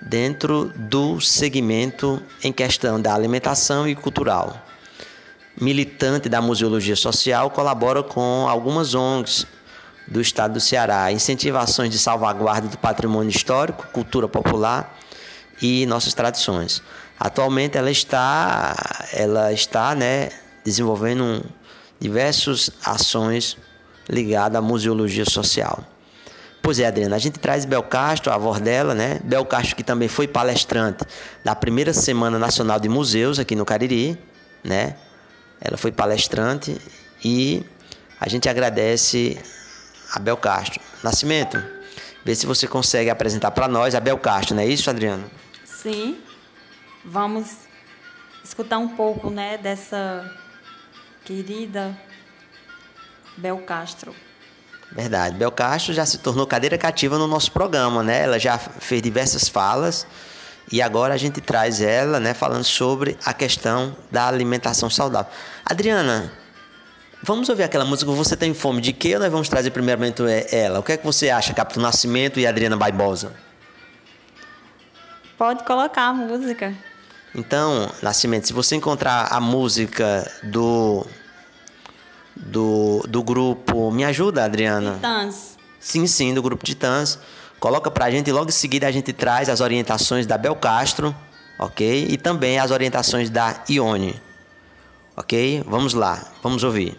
dentro do segmento em questão da alimentação e cultural. Militante da museologia social, colabora com algumas ONGs do estado do Ceará, incentivações de salvaguarda do patrimônio histórico, cultura popular e nossas tradições. Atualmente ela está, ela está, né, desenvolvendo diversas ações ligadas à museologia social. Pois é, Adriana, a gente traz Bel Castro, a avó dela, né? Bel Castro que também foi palestrante da primeira Semana Nacional de Museus aqui no Cariri, né? Ela foi palestrante e a gente agradece a Bel Castro. Nascimento, vê se você consegue apresentar para nós a Bel Castro, não é isso, Adriana? Sim. Vamos escutar um pouco, né, dessa querida Bel Castro. Verdade. Bel Castro já se tornou cadeira cativa no nosso programa, né? Ela já fez diversas falas e agora a gente traz ela, né, falando sobre a questão da alimentação saudável. Adriana, vamos ouvir aquela música Você Tem Fome de quê? Ou nós vamos trazer primeiramente ela? O que é que você acha, Capitão Nascimento e Adriana Barbosa? Pode colocar a música. Então, Nascimento, se você encontrar a música do do, do grupo. Me ajuda, Adriana? Titãs. Sim, sim, do grupo Titãs. Coloca pra gente e logo em seguida a gente traz as orientações da Bel Castro, ok? E também as orientações da Ione. Ok? Vamos lá, vamos ouvir.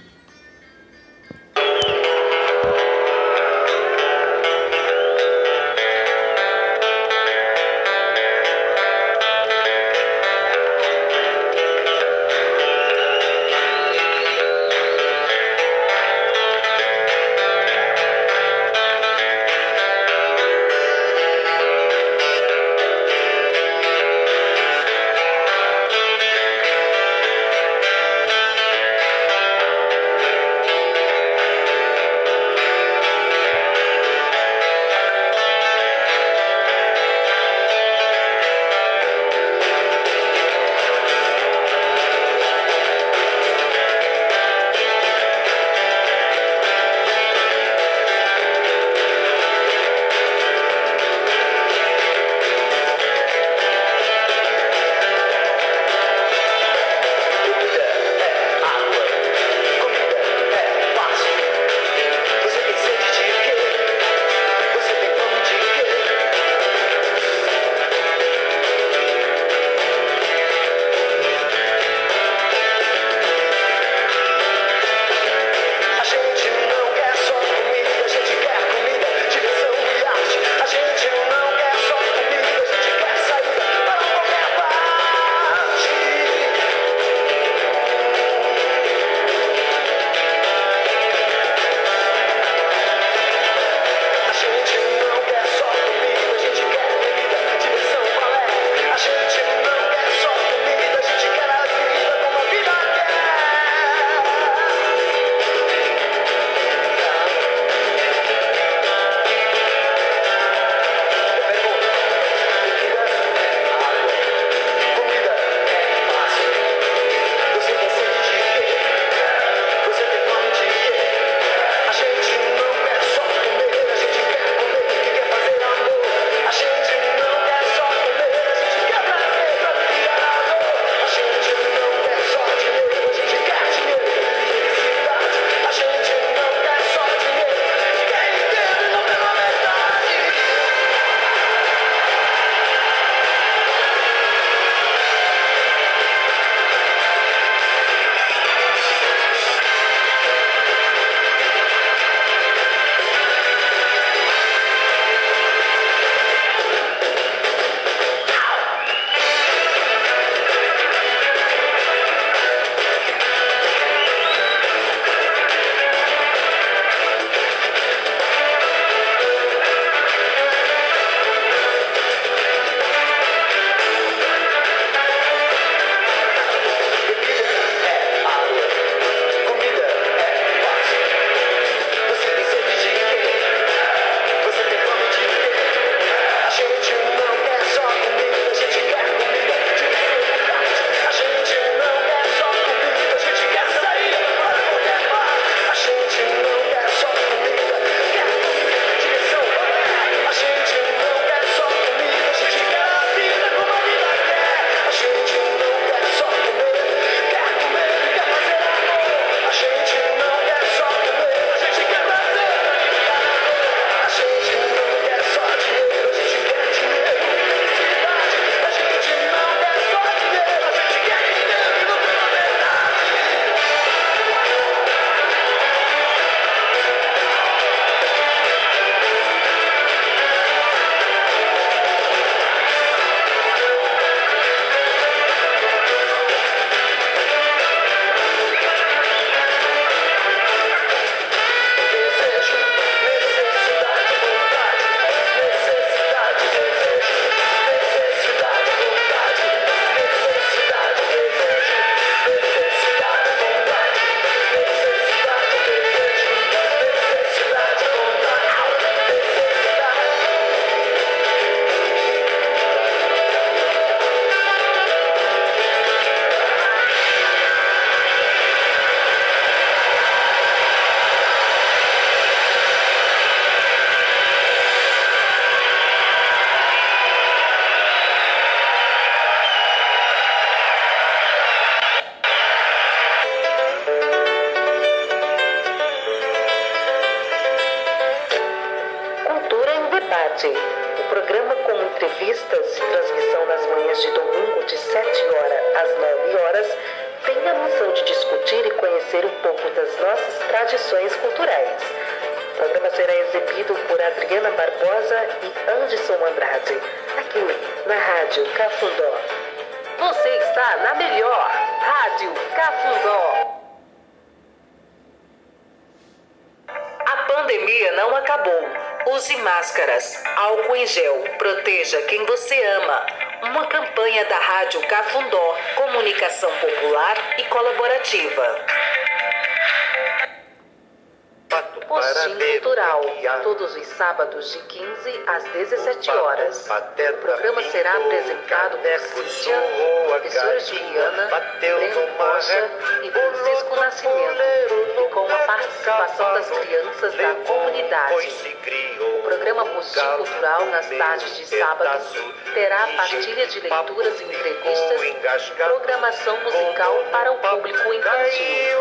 Rocha e Francisco Nascimento, e com a participação das crianças da comunidade. O programa Postinho Cultural, nas tardes de sábado, terá partilha de leituras e entrevistas, programação musical para o público infantil.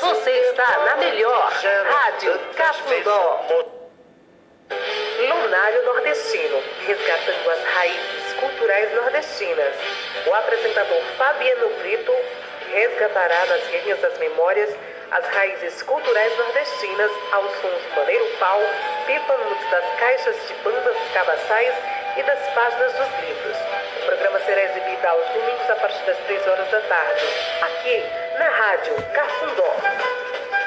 Você está na melhor Rádio Cafundó. Lunário Nordestino, resgatando as raízes culturais nordestinas. O apresentador Fabiano Brito resgatará nas linhas das memórias as raízes culturais nordestinas aos sons do maneiro pau, pífanos das caixas de bandas cabaçais e das páginas dos livros. O programa será exibido aos domingos a partir das 3 horas da tarde, aqui na Rádio Cafundó.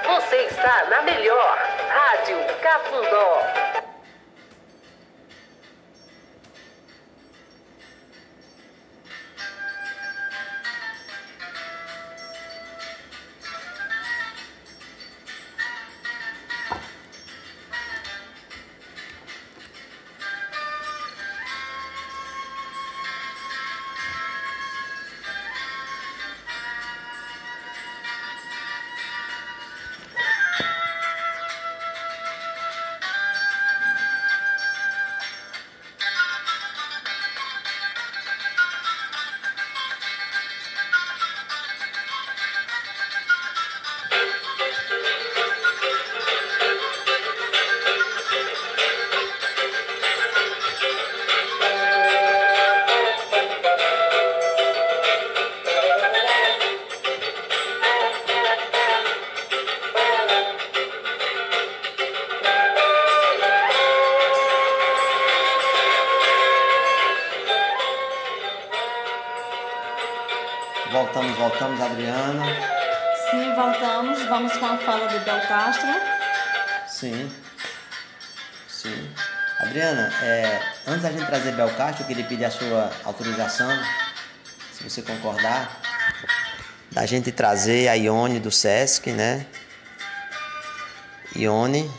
Você está na melhor Rádio Cafundó. Castro, eu queria pedir a sua autorização, se você concordar, da gente trazer a Ione do Sesc, né? Ione,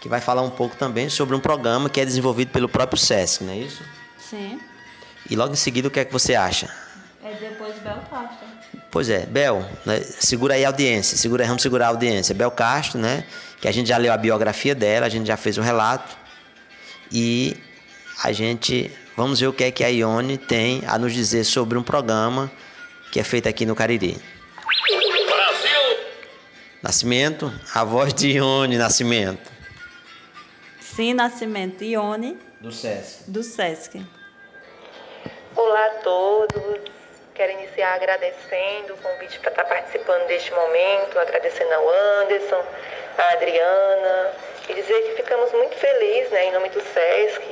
que vai falar um pouco também sobre um programa que é desenvolvido pelo próprio Sesc, não é isso? Sim. E logo em seguida, o que é que você acha? É depois Bel Castro. Pois é, Bel, né, segura aí a audiência, segura, vamos segurar a audiência. Bel Castro, né? Que a gente já leu a biografia dela, a gente já fez um relato. E a gente vamos ver o que é que a Ione tem a nos dizer sobre um programa que é feito aqui no Cariri. Brasil! Nascimento, a voz de Ione Nascimento. Sim, Nascimento. Ione, Do SESC. do Sesc. Olá a todos. Quero iniciar agradecendo o convite para estar participando deste momento, agradecendo ao Anderson, à Adriana, e dizer que ficamos muito felizes, né, em nome do SESC,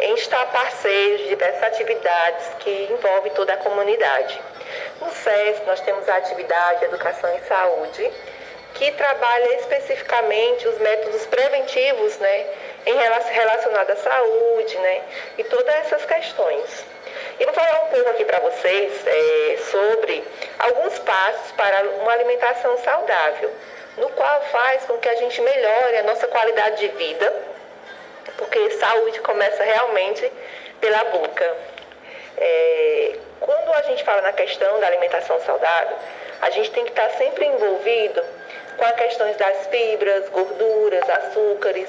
em estar parceiros de diversas atividades que envolvem toda a comunidade. No SESC, nós temos a atividade Educação e Saúde, que trabalha especificamente os métodos preventivos, né, em relacionado à saúde, né, e todas essas questões. E vou falar um pouco aqui para vocês é, sobre alguns passos para uma alimentação saudável, no qual faz com que a gente melhore a nossa qualidade de vida, porque saúde começa realmente pela boca. É, quando a gente fala na questão da alimentação saudável, a gente tem que estar sempre envolvido com as questões das fibras, gorduras, açúcares.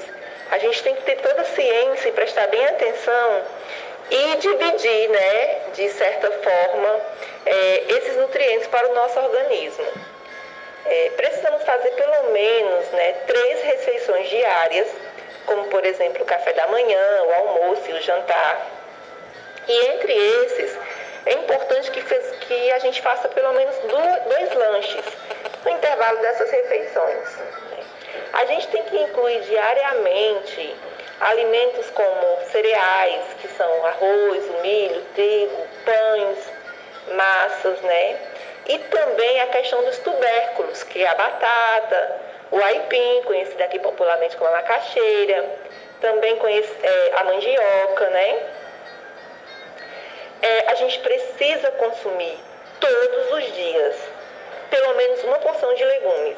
A gente tem que ter toda a ciência e prestar bem atenção e dividir, né, de certa forma, é, esses nutrientes para o nosso organismo. É, precisamos fazer pelo menos né, três refeições diárias como por exemplo o café da manhã, o almoço e o jantar. E entre esses, é importante que, fez, que a gente faça pelo menos dois lanches no intervalo dessas refeições. A gente tem que incluir diariamente alimentos como cereais, que são arroz, milho, trigo, pães, massas, né? E também a questão dos tubérculos, que é a batata, o aipim, conhecido aqui popularmente como a macaxeira, também conhece, é, a mandioca, né? É, a gente precisa consumir todos os dias pelo menos uma porção de legumes.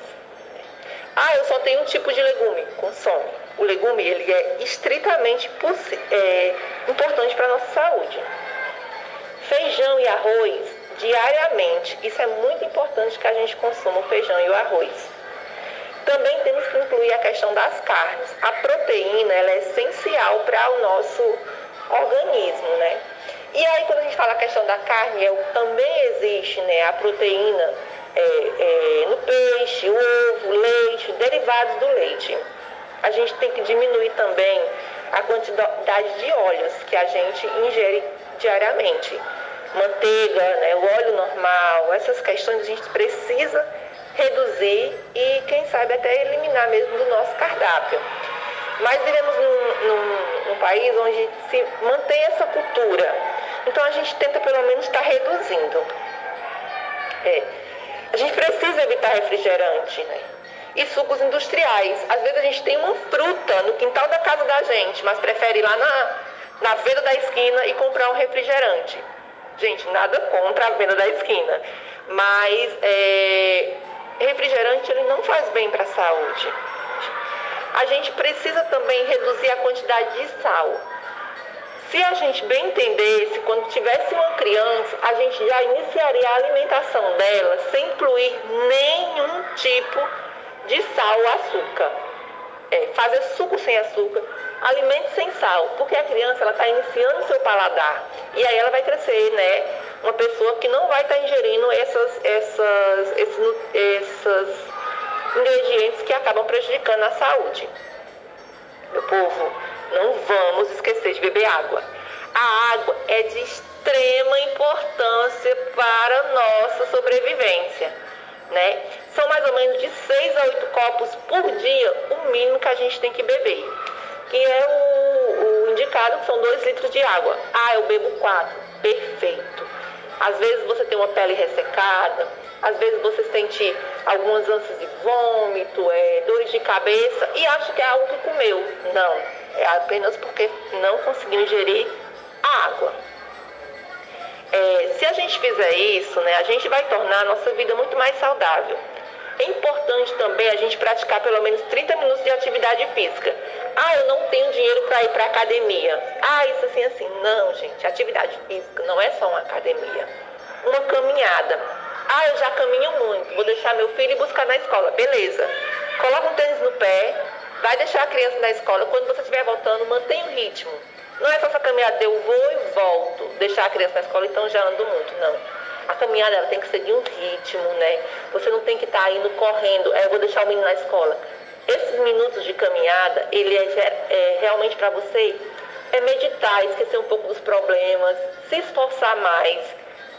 Ah, eu só tenho um tipo de legume. Consome. O legume ele é estritamente é, importante para a nossa saúde. Feijão e arroz diariamente. Isso é muito importante que a gente consuma o feijão e o arroz. Também temos que incluir a questão das carnes. A proteína ela é essencial para o nosso organismo, né? E aí quando a gente fala a questão da carne, é, também existe né, a proteína é, é, no peixe, o ovo, leite, derivados do leite. A gente tem que diminuir também a quantidade de óleos que a gente ingere diariamente. Manteiga, né, o óleo normal, essas questões a gente precisa reduzir e, quem sabe, até eliminar mesmo do nosso cardápio. Mas vivemos num, num, num país onde se mantém essa cultura. Então a gente tenta pelo menos estar reduzindo. É. A gente precisa evitar refrigerante, né? E sucos industriais. Às vezes a gente tem uma fruta no quintal da casa da gente, mas prefere ir lá na, na venda da esquina e comprar um refrigerante. Gente, nada contra a venda da esquina, mas é, refrigerante ele não faz bem para a saúde. A gente precisa também reduzir a quantidade de sal. Se a gente bem entendesse, quando tivesse uma criança, a gente já iniciaria a alimentação dela sem incluir nenhum tipo de sal ou açúcar. É, fazer suco sem açúcar, alimento sem sal, porque a criança ela está iniciando seu paladar e aí ela vai crescer, né? Uma pessoa que não vai estar tá ingerindo essas, essas, esses, esses ingredientes que acabam prejudicando a saúde. Meu povo, não vamos esquecer de beber água. A água é de extrema importância para nossa sobrevivência. Né? São mais ou menos de 6 a 8 copos por dia, o mínimo que a gente tem que beber. Que é o, o indicado, que são 2 litros de água. Ah, eu bebo 4. Perfeito. Às vezes você tem uma pele ressecada, às vezes você sente algumas ânsias de vômito, é, dores de cabeça e acha que é algo que comeu. Não, é apenas porque não conseguiu ingerir a água. É, se a gente fizer isso, né, a gente vai tornar a nossa vida muito mais saudável. É importante também a gente praticar pelo menos 30 minutos de atividade física. Ah, eu não tenho dinheiro para ir para academia. Ah, isso assim, assim. Não, gente, atividade física não é só uma academia. Uma caminhada. Ah, eu já caminho muito, vou deixar meu filho ir buscar na escola. Beleza. Coloca um tênis no pé, vai deixar a criança na escola. Quando você estiver voltando, mantenha o ritmo. Não é só essa caminhada, eu vou e volto, deixar a criança na escola, então já ando muito. Não. A caminhada ela tem que seguir um ritmo, né? Você não tem que estar tá indo correndo, é, eu vou deixar o menino na escola. Esses minutos de caminhada, ele é, é realmente para você é meditar, esquecer um pouco dos problemas, se esforçar mais,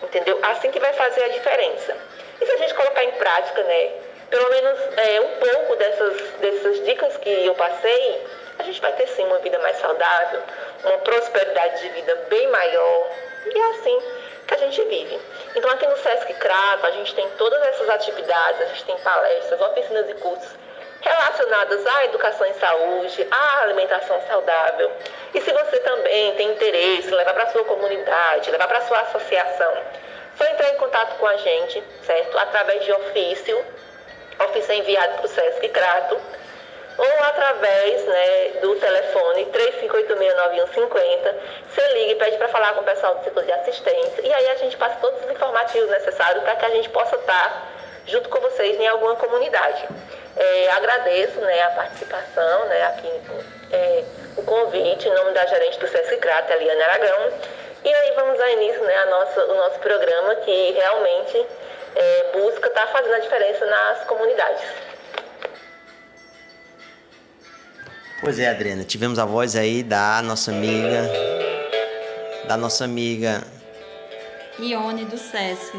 entendeu? Assim que vai fazer a diferença. E se a gente colocar em prática, né, pelo menos é, um pouco dessas, dessas dicas que eu passei, a gente vai ter sim uma vida mais saudável, uma prosperidade de vida bem maior. E é assim que a gente vive. Então aqui no Sesc Crato a gente tem todas essas atividades, a gente tem palestras, oficinas e cursos relacionadas à educação em saúde, à alimentação saudável. E se você também tem interesse em levar para sua comunidade, levar para sua associação, só entrar em contato com a gente, certo? Através de ofício, ofício é enviado para o Sesc Crato, ou através né, do telefone 35869150. Você liga e pede para falar com o pessoal do setor de assistência. E aí a gente passa todos os informativos necessários para que a gente possa estar junto com vocês em alguma comunidade. É, agradeço né, a participação, né, aqui, é, o convite em nome da gerente do Sesc Crata, Eliane Aragão. E aí vamos dar início né, a nossa, o nosso programa que realmente é, busca estar tá fazendo a diferença nas comunidades. Pois é, Adriana, tivemos a voz aí da nossa amiga, da nossa amiga Ione do SESC.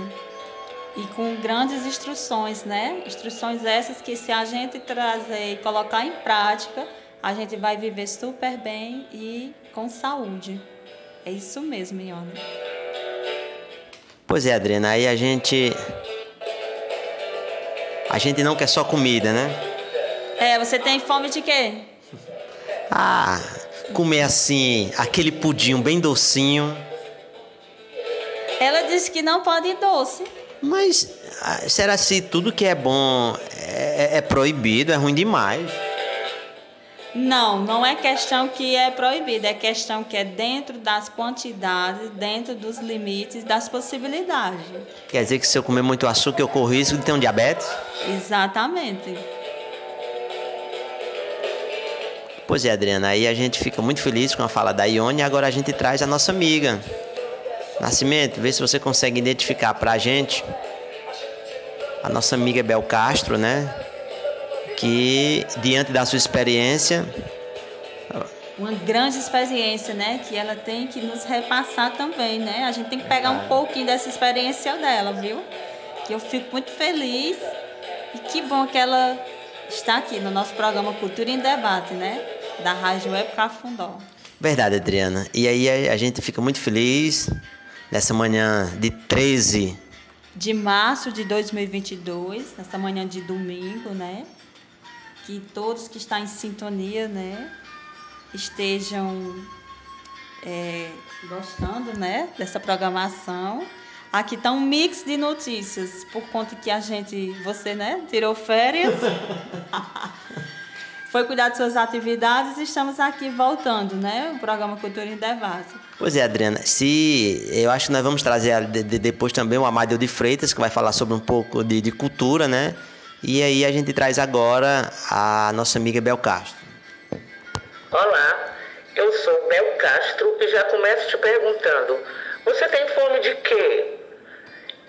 E com grandes instruções, né? Instruções essas que se a gente trazer e colocar em prática, a gente vai viver super bem e com saúde. É isso mesmo, Ione. Pois é, Adriana, aí a gente. A gente não quer só comida, né? É, você tem fome de quê? Ah, comer assim, aquele pudim bem docinho. Ela disse que não pode ir doce. Mas ah, será se tudo que é bom é, é proibido, é ruim demais? Não, não é questão que é proibido, é questão que é dentro das quantidades, dentro dos limites, das possibilidades. Quer dizer que se eu comer muito açúcar eu corro risco de ter um diabetes? Exatamente. Pois é, Adriana, aí a gente fica muito feliz com a fala da Ione e agora a gente traz a nossa amiga. Nascimento, vê se você consegue identificar pra gente a nossa amiga Bel Castro, né? Que diante da sua experiência, Uma grande experiência, né? Que ela tem que nos repassar também, né? A gente tem que pegar um pouquinho dessa experiência dela, viu? Que eu fico muito feliz e que bom que ela está aqui no nosso programa Cultura em Debate, né? Da Rádio Web Cafundó. verdade, Adriana. E aí a- gente fica muito feliz nessa manhã de 13 de março de 2022, nessa manhã de domingo, né? Que todos que estão em sintonia, né? Estejam é, gostando, né? Dessa programação. Aqui está um mix de notícias, por conta que a gente, você, né? Tirou férias. Foi cuidar de suas atividades e estamos aqui voltando, né? O programa Cultura em Debate. Pois é, Adriana. Se eu acho que nós vamos trazer a- de- de- depois também o Amadeu de Freitas, que vai falar sobre um pouco de, de cultura, né? E aí a gente traz agora a nossa amiga Bel Castro. Olá, eu sou Bel Castro e já começo te perguntando: você tem fome de quê?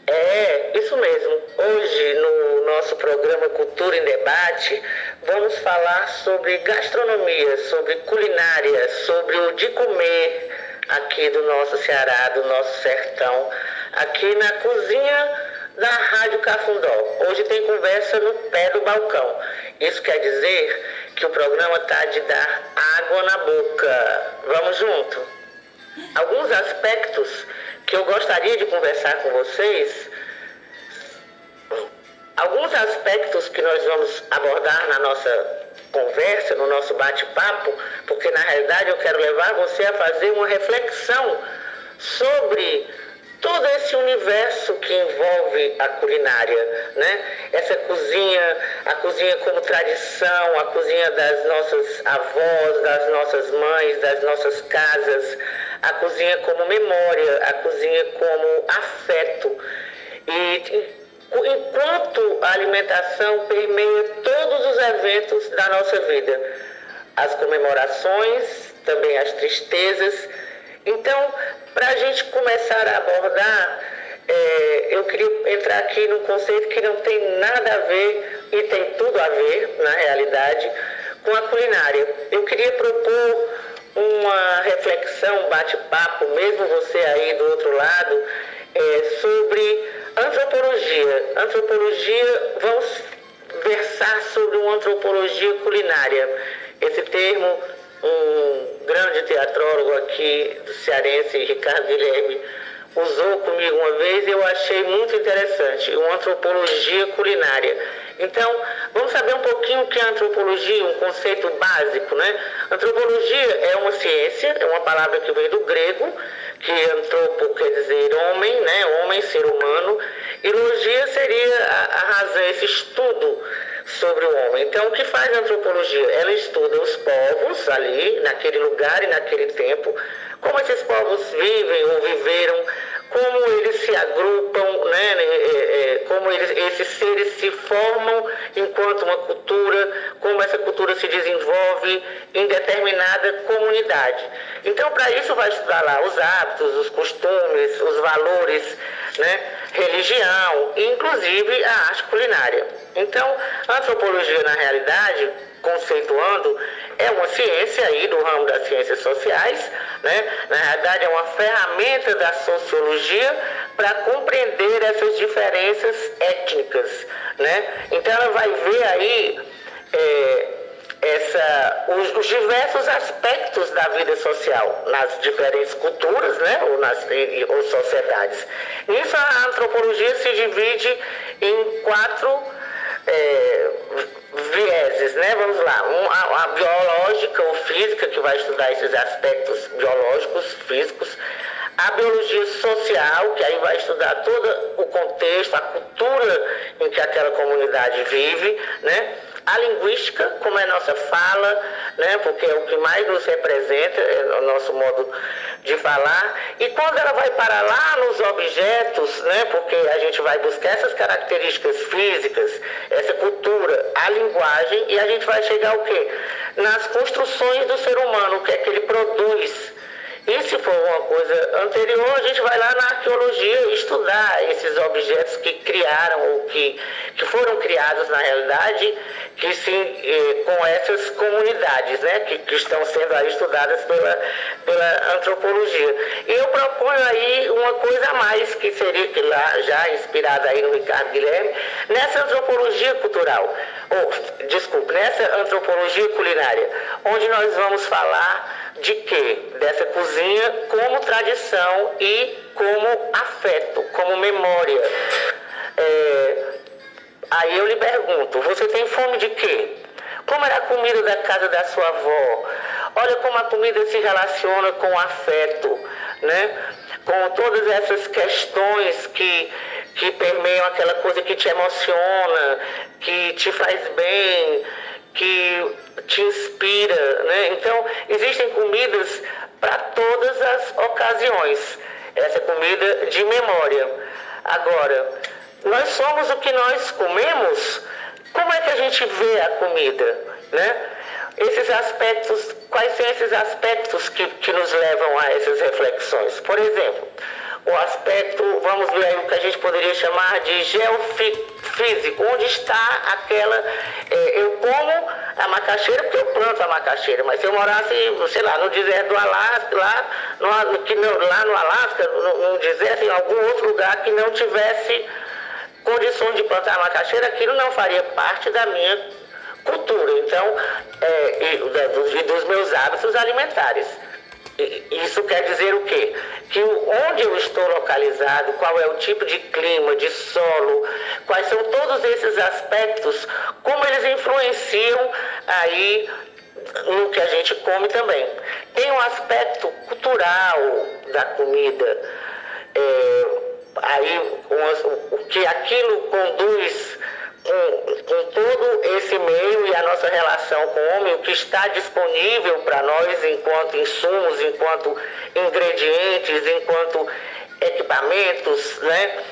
É, isso mesmo. Hoje, no nosso programa Cultura em Debate, vamos falar sobre gastronomia, sobre culinária, sobre o de comer aqui do nosso Ceará, do nosso sertão, aqui na cozinha da Rádio Cafundó. Hoje tem conversa no pé do balcão. Isso quer dizer que o programa tá de dar água na boca. Vamos junto? Alguns aspectos que eu gostaria de conversar com vocês alguns aspectos que nós vamos abordar na nossa conversa, no nosso bate-papo, porque na realidade eu quero levar você a fazer uma reflexão sobre todo esse universo que envolve a culinária, né? Essa cozinha, a cozinha como tradição, a cozinha das nossas avós, das nossas mães, das nossas casas, a cozinha como memória, a cozinha como afeto. E enquanto a alimentação permeia todos os eventos da nossa vida, as comemorações, também as tristezas. Então, para a gente começar a abordar, é, eu queria entrar aqui num conceito que não tem nada a ver e tem tudo a ver, na realidade, com a culinária. Eu queria propor uma reflexão, bate-papo, mesmo você aí do outro lado, é, sobre antropologia. Antropologia, vamos versar sobre uma antropologia culinária. Esse termo, um grande teatrólogo aqui do cearense, Ricardo Guilherme, usou comigo uma vez e eu achei muito interessante, uma antropologia culinária. Então, vamos saber um pouquinho o que é antropologia, um conceito básico, né? Antropologia é uma ciência, é uma palavra que vem do grego, que antropo quer dizer homem, né? Homem, ser humano, e logia seria a, a razão, esse estudo sobre o homem. Então, o que faz a antropologia? Ela estuda os povos ali, naquele lugar e naquele tempo, como esses povos vivem ou viveram, como eles se agrupam, né? É, é, como eles, esses seres se formam enquanto uma cultura, como essa cultura se desenvolve em determinada comunidade. Então, para isso, vai estudar lá os hábitos, os costumes, os valores, né? religião inclusive a arte culinária. Então, a antropologia na realidade, conceituando, é uma ciência aí do ramo das ciências sociais, né? Na realidade é uma ferramenta da sociologia para compreender essas diferenças étnicas, né? Então ela vai ver aí é, essa, os, os, diversos aspectos da vida social nas diferentes culturas né, ou, nas, ou sociedades. Nisso, a antropologia se divide em quatro é, vieses, né? Vamos lá, um, a, a, biológica ou física, que vai estudar esses aspectos biológicos, físicos, a biologia social, que aí vai estudar todo o contexto, a cultura em que aquela comunidade vive, né? A linguística, como é a nossa fala, né? Porque é o que mais nos representa, é o nosso modo de falar. E quando ela vai para lá nos objetos, né? Porque a gente vai buscar essas características físicas, essa cultura, a linguagem, e a gente vai chegar ao quê? Nas construções do ser humano, o que é que ele produz e se for uma coisa anterior, a gente vai lá na arqueologia estudar esses objetos que criaram ou que, que foram criados na realidade, que se, eh, com essas comunidades, né, que, que estão sendo aí estudadas pela, pela antropologia. E eu proponho aí uma coisa a mais, que seria que lá, já inspirada aí no Ricardo Guilherme, nessa antropologia cultural, ou, desculpe, nessa antropologia culinária, onde nós vamos falar de quê? Dessa cozinha como tradição e como afeto, como memória. É, aí eu lhe pergunto, você tem fome de quê? Como era a comida da casa da sua avó? Olha como a comida se relaciona com o afeto, né? Com todas essas questões que, que permeiam aquela coisa que te emociona, que te faz bem, que te inspira, né? Então, existem comidas para todas as ocasiões. Essa comida de memória. Agora, nós somos o que nós comemos. Como é que a gente vê a comida, né? Esses aspectos, quais são esses aspectos que, que nos levam a essas reflexões? Por exemplo, o aspecto, vamos aí o que a gente poderia chamar de geofísico, onde está aquela. É, eu como a macaxeira porque eu planto a macaxeira, mas se eu morasse, sei lá, no deserto do Alasca, lá no, que não, lá no Alasca, no, deserto, em algum outro lugar que não tivesse condições de plantar a macaxeira, aquilo não faria parte da minha cultura, então, é, e, e dos meus hábitos alimentares. Isso quer dizer o quê? Que onde eu estou localizado, qual é o tipo de clima, de solo, quais são todos esses aspectos, como eles influenciam aí no que a gente come também. Tem um aspecto cultural da comida, é, aí o que aquilo conduz com, todo esse meio e a nossa relação com o homem, o que está disponível para nós enquanto insumos, enquanto ingredientes, enquanto equipamentos, né?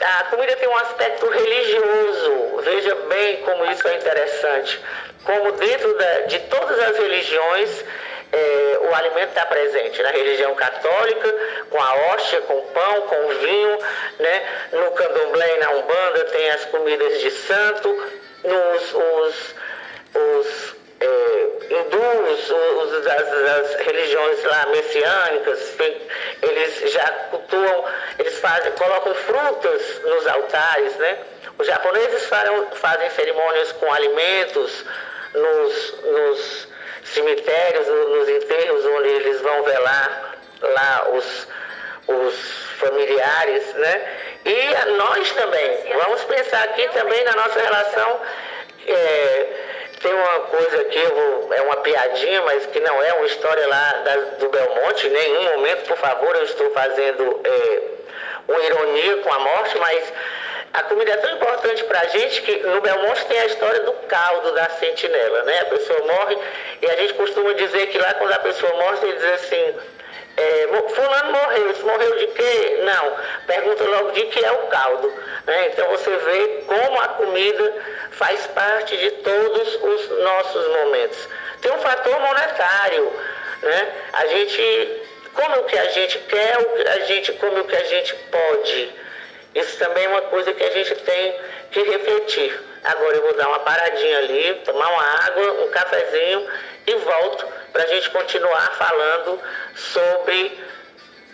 A comida tem um aspecto religioso, veja bem como isso é interessante. Como dentro da, de todas as religiões, é, o alimento está presente na religião católica, com a hóstia, com o pão, com o vinho, né? no candomblé e na umbanda tem as comidas de santo, nos os, os é, hindus, os, as, as, religiões lá messiânicas, eles já cultuam, eles fazem, colocam frutas nos altares, né? Os japoneses fazem, fazem cerimônias com alimentos nos, nos cemitérios, nos enterros onde eles vão velar lá os, os familiares, né? E nós também, vamos pensar aqui também na nossa relação. É, tem uma coisa aqui, é uma piadinha, mas que não é uma história lá da, do Belmonte, nenhum momento, por favor, eu estou fazendo é, uma ironia com a morte, mas a comida é tão importante para a gente que no Belmonte tem a história do caldo da sentinela, né? A pessoa morre e a gente costuma dizer que lá quando a pessoa morre, ele diz assim, é, fulano morreu, morreu de quê? Não, pergunta logo de que é o caldo. Né? Então você vê como a comida faz parte de todos os nossos momentos. Tem um fator monetário, né? A gente come o que a gente quer, a gente come o que a gente pode. Isso também é uma coisa que a gente tem que refletir. Agora eu vou dar uma paradinha ali, tomar uma água, um cafezinho e volto para a gente continuar falando sobre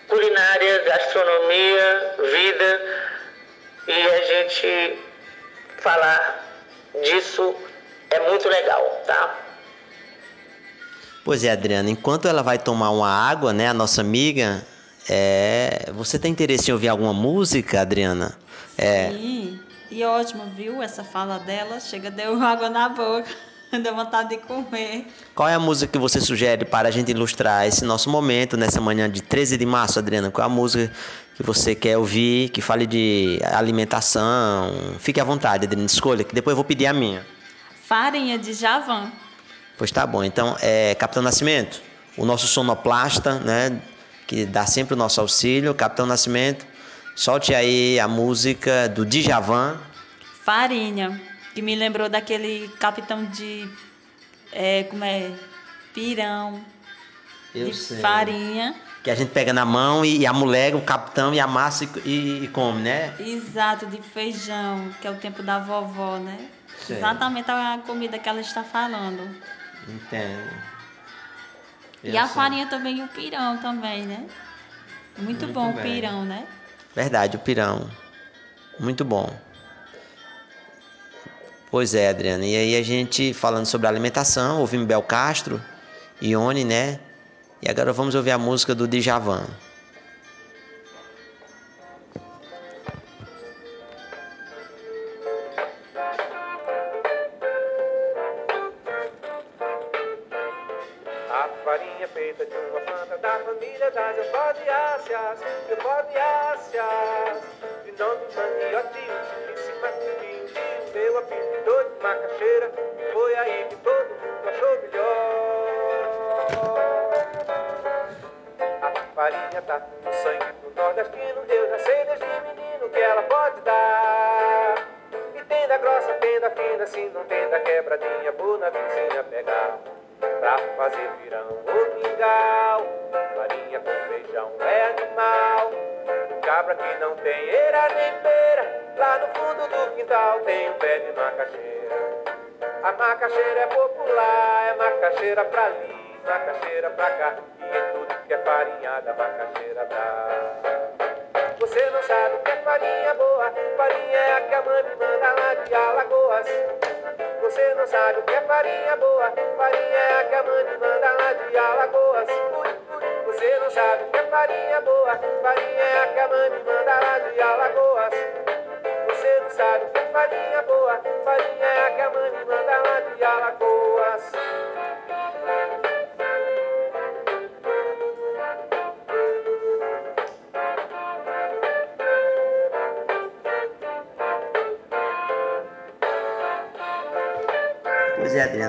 culinária, gastronomia, vida e a gente falar disso é muito legal, tá? Pois é, Adriana, enquanto ela vai tomar uma água, né, a nossa amiga, é... você tem interesse em ouvir alguma música, Adriana? É... Sim, e ótimo, viu? Essa fala dela, chega, deu água na boca. Deu vontade de comer. Qual é a música que você sugere para a gente ilustrar esse nosso momento nessa manhã de 13 de março, Adriana? Qual é a música que você quer ouvir, que fale de alimentação? Fique à vontade, Adriana, escolha, que depois eu vou pedir a minha. Farinha de Javan. Pois tá bom. Então, é, Capitão Nascimento, o nosso sonoplasta, né, que dá sempre o nosso auxílio, Capitão Nascimento, solte aí a música do Djavan. Farinha que me lembrou daquele capitão de. É, como é? Pirão. Eu de sei. farinha. Que a gente pega na mão e, e amolega o capitão e amassa e, e, e, come, né? Exato, de feijão, que é o tempo da vovó, né? Sei. Exatamente a comida que ela está falando. Entendo. Eu e a sei. farinha também, o pirão também, né? Muito, Muito bom bem. o pirão, né? Verdade, o pirão. Muito bom. Pois é, Adriana. E aí a gente falando sobre alimentação, ouvimos Bel Castro, Ione, né? E agora vamos ouvir a música do Djavan.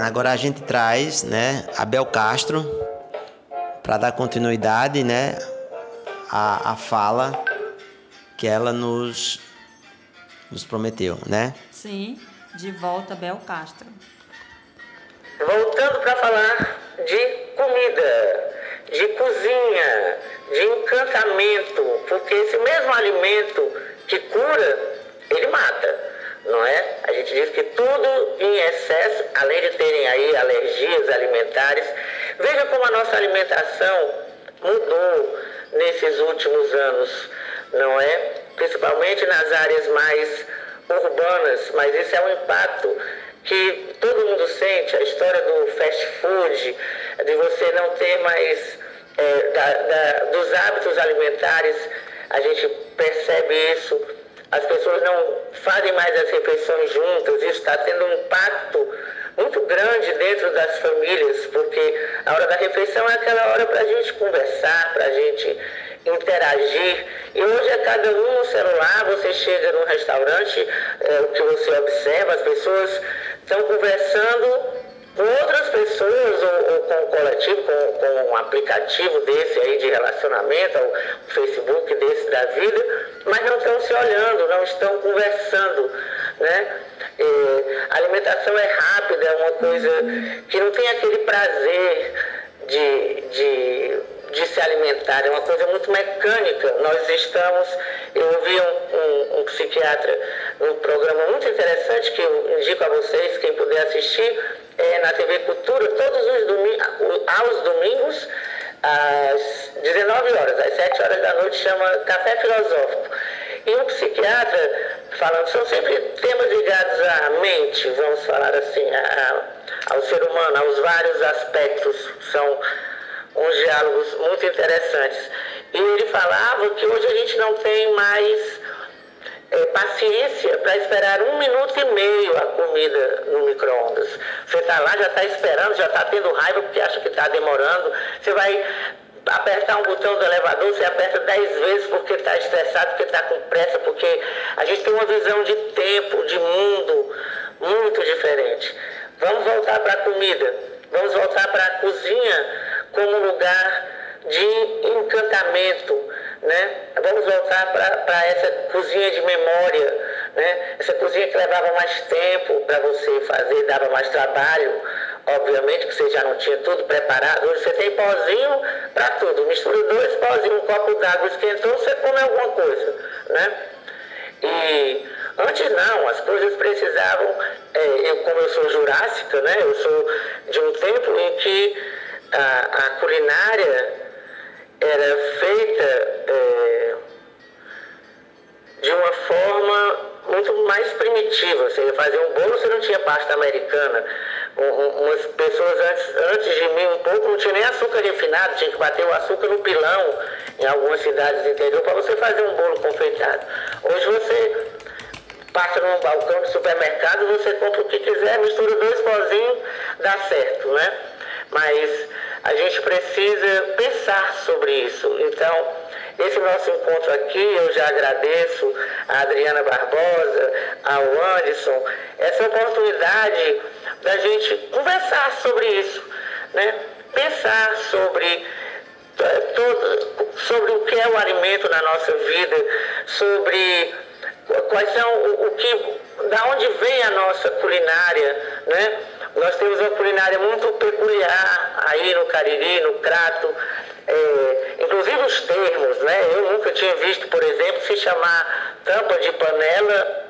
Agora a gente traz, né, a Bel Castro para dar continuidade, né, à, à fala que ela nos nos prometeu, né? Sim, de volta Bel Castro. Voltando para falar de comida, de cozinha, de encantamento, porque esse mesmo alimento que cura, ele mata não é? A gente diz que tudo em excesso, além de terem aí alergias alimentares, veja como a nossa alimentação mudou nesses últimos anos, não é? Principalmente nas áreas mais urbanas, mas isso é um impacto que todo mundo sente, a história do fast food, de você não ter mais é, da, da, dos hábitos alimentares, a gente percebe isso as pessoas não fazem mais as refeições juntas, isso está tendo um impacto muito grande dentro das famílias, porque a hora da refeição é aquela hora para a gente conversar, para a gente interagir. E hoje é cada um no celular, você chega num restaurante, é, o que você observa, as pessoas estão conversando com outras pessoas ou, ou, com o coletivo, com, com um aplicativo desse aí de relacionamento, o Facebook desse da vida, mas não estão se olhando, não estão conversando, né? a alimentação é rápida, é uma coisa que não tem aquele prazer de, de de se alimentar, é uma coisa muito mecânica. Nós estamos, eu ouvi um, um, um psiquiatra num programa muito interessante que eu indico a vocês, quem puder assistir, é na TV Cultura, todos os domingos, aos domingos, às 19 horas, às 7 horas da noite, chama Café Filosófico. E um psiquiatra falando, são sempre temas ligados à mente, vamos falar assim, a, ao ser humano, aos vários aspectos, são uns diálogos muito interessantes. E ele falava que hoje a gente não tem mais é, paciência para esperar um minuto e meio a comida no micro-ondas. Você está lá, já está esperando, já está tendo raiva porque acha que está demorando. Você vai apertar um botão do elevador, você aperta dez vezes porque está estressado, porque está com pressa, porque a gente tem uma visão de tempo, de mundo muito diferente. Vamos voltar para a comida, vamos voltar para a cozinha como lugar de encantamento, né? Vamos voltar para essa cozinha de memória, né? Essa cozinha que levava mais tempo para você fazer, dava mais trabalho. Obviamente que você já não tinha tudo preparado. Hoje você tem pozinho para tudo. Mistura dois pozinhos, um copo d'água esquentou, você come alguma coisa, né? E antes não, as coisas precisavam. É, eu, como eu sou jurássica, né? Eu sou de um tempo em que a, a culinária era feita é, de uma forma muito mais primitiva. Você ia fazer um bolo, você não tinha pasta americana. Um, umas pessoas antes, antes de mim, um pouco, não tinha nem açúcar refinado, tinha que bater o açúcar no pilão em algumas cidades do interior para você fazer um bolo confeitado. Hoje você passa num balcão de supermercado, você compra o que quiser, mistura dois pozinhos, dá certo, né? Mas a gente precisa pensar sobre isso. Então, esse nosso encontro aqui, eu já agradeço a Adriana Barbosa, ao Anderson, essa oportunidade da gente conversar sobre isso, né? pensar sobre eh, todo, sobre o que é o alimento na nossa vida, sobre quais são o, o que, da onde vem a nossa culinária, né? Nós temos uma culinária muito peculiar aí no Cariri, no Crato, é, inclusive os termos, né? Eu nunca tinha visto, por exemplo, se chamar tampa de panela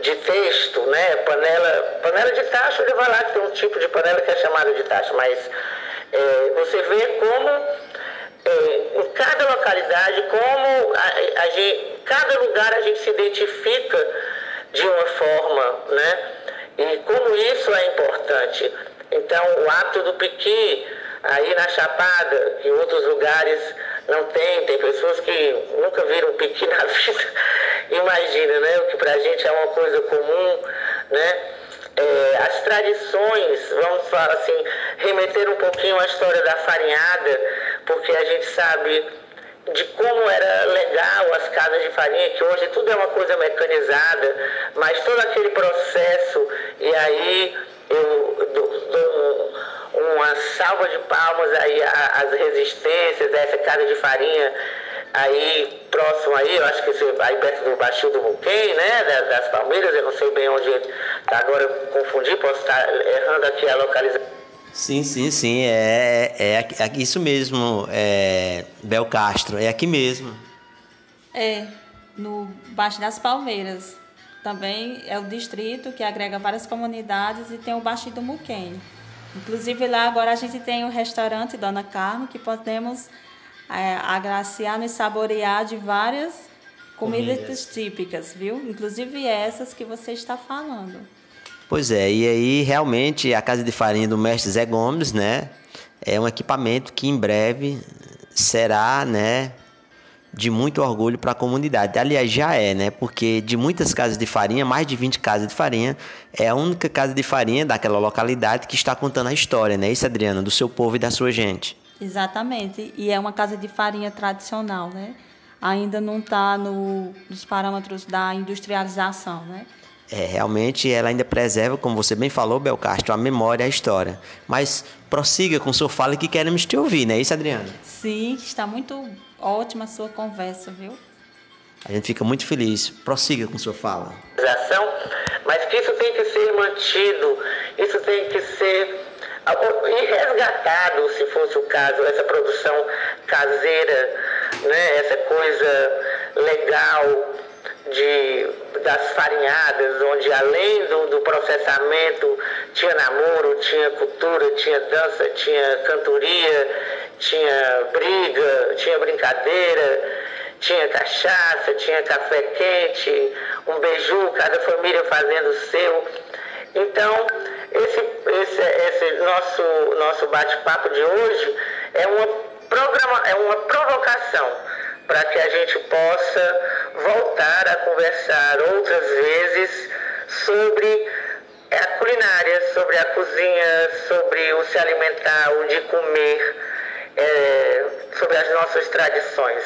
de texto, né? Panela, panela de tacho, ele vai lá que tem um tipo de panela que é chamada de tacho, mas é, você vê como é, em cada localidade, como a, a gente, cada lugar a gente se identifica de uma forma, né? E como isso é importante. Então, o ato do piqui, aí na Chapada, em outros lugares não tem, tem pessoas que nunca viram piqui na vida. Imagina, né? O que pra gente é uma coisa comum, né? É, as tradições, vamos falar assim, remeter um pouquinho à história da farinhada, porque a gente sabe de como era legal as casas de farinha, que hoje tudo é uma coisa mecanizada, mas todo aquele processo, e aí eu dou, uma salva de palmas aí às resistências dessa casa de farinha aí próximo aí, eu acho que esse, aí perto do Baixio do Buquem, né, das, das Palmeiras, eu não sei bem onde tá agora confundi, posso estar errando aqui a localização. Sim, sim, sim. É, é, é isso mesmo, é, Bel Castro. É aqui mesmo. É, no Baixo das Palmeiras. Também é o distrito que agrega várias comunidades e tem o Baixo do Muquem. Inclusive lá agora a gente tem o restaurante Dona Carmo que podemos é, agraciar e saborear de várias comidas, comidas típicas, viu? Inclusive essas que você está falando. Pois é, e aí realmente a Casa de Farinha do Mestre Zé Gomes, né, é um equipamento que em breve será, né, de muito orgulho para a comunidade. Aliás, já é, né? Porque de muitas casas de farinha, mais de 20 casas de farinha, é a única casa de farinha daquela localidade que está contando a história, né? Isso, Adriana, do seu povo e da sua gente. Exatamente. E é uma casa de farinha tradicional, né? Ainda não está no, nos parâmetros da industrialização, né? É, realmente ela ainda preserva, como você bem falou, Belcastro, a memória e a história. Mas prossiga com o seu fala que queremos te ouvir, não é isso, Adriana? Sim, está muito ótima a sua conversa, viu? A gente fica muito feliz. Prossiga com sua fala. Mas que isso tem que ser mantido, isso tem que ser e resgatado, se fosse o caso, essa produção caseira, né, essa coisa legal de, das farinhadas, onde além do, do processamento tinha namoro, tinha cultura, tinha dança, tinha cantoria, tinha briga, tinha brincadeira, tinha cachaça, tinha café quente, um beiju, cada família fazendo o seu. Então, esse, esse, esse nosso, nosso bate-papo de hoje é uma, programa, é uma provocação para que a gente possa voltar a conversar outras vezes sobre a culinária, sobre a cozinha, sobre o se alimentar, o de comer, é, sobre as nossas tradições.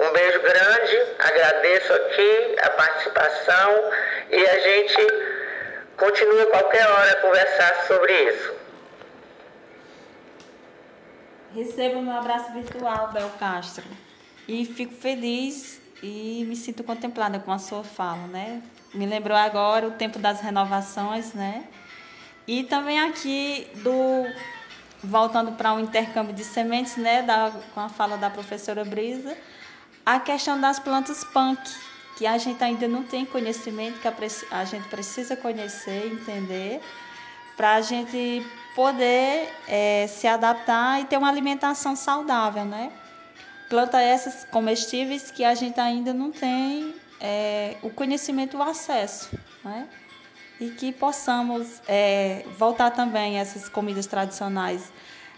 Um beijo grande, agradeço aqui a participação e a gente continua qualquer hora a conversar sobre isso. Receba meu abraço virtual, Bel Castro. E fico feliz e me sinto contemplada com a sua fala, né? Me lembrou agora o tempo das renovações, né? E também aqui do voltando para o um intercâmbio de sementes, né, da, com a fala da professora Brisa, a questão das plantas punk, que a gente ainda não tem conhecimento, que a, a gente precisa conhecer, entender, para a gente poder é, se adaptar e ter uma alimentação saudável, né? Planta essas comestíveis que a gente ainda não tem é, o conhecimento, o acesso, né? E que possamos é, voltar também essas comidas tradicionais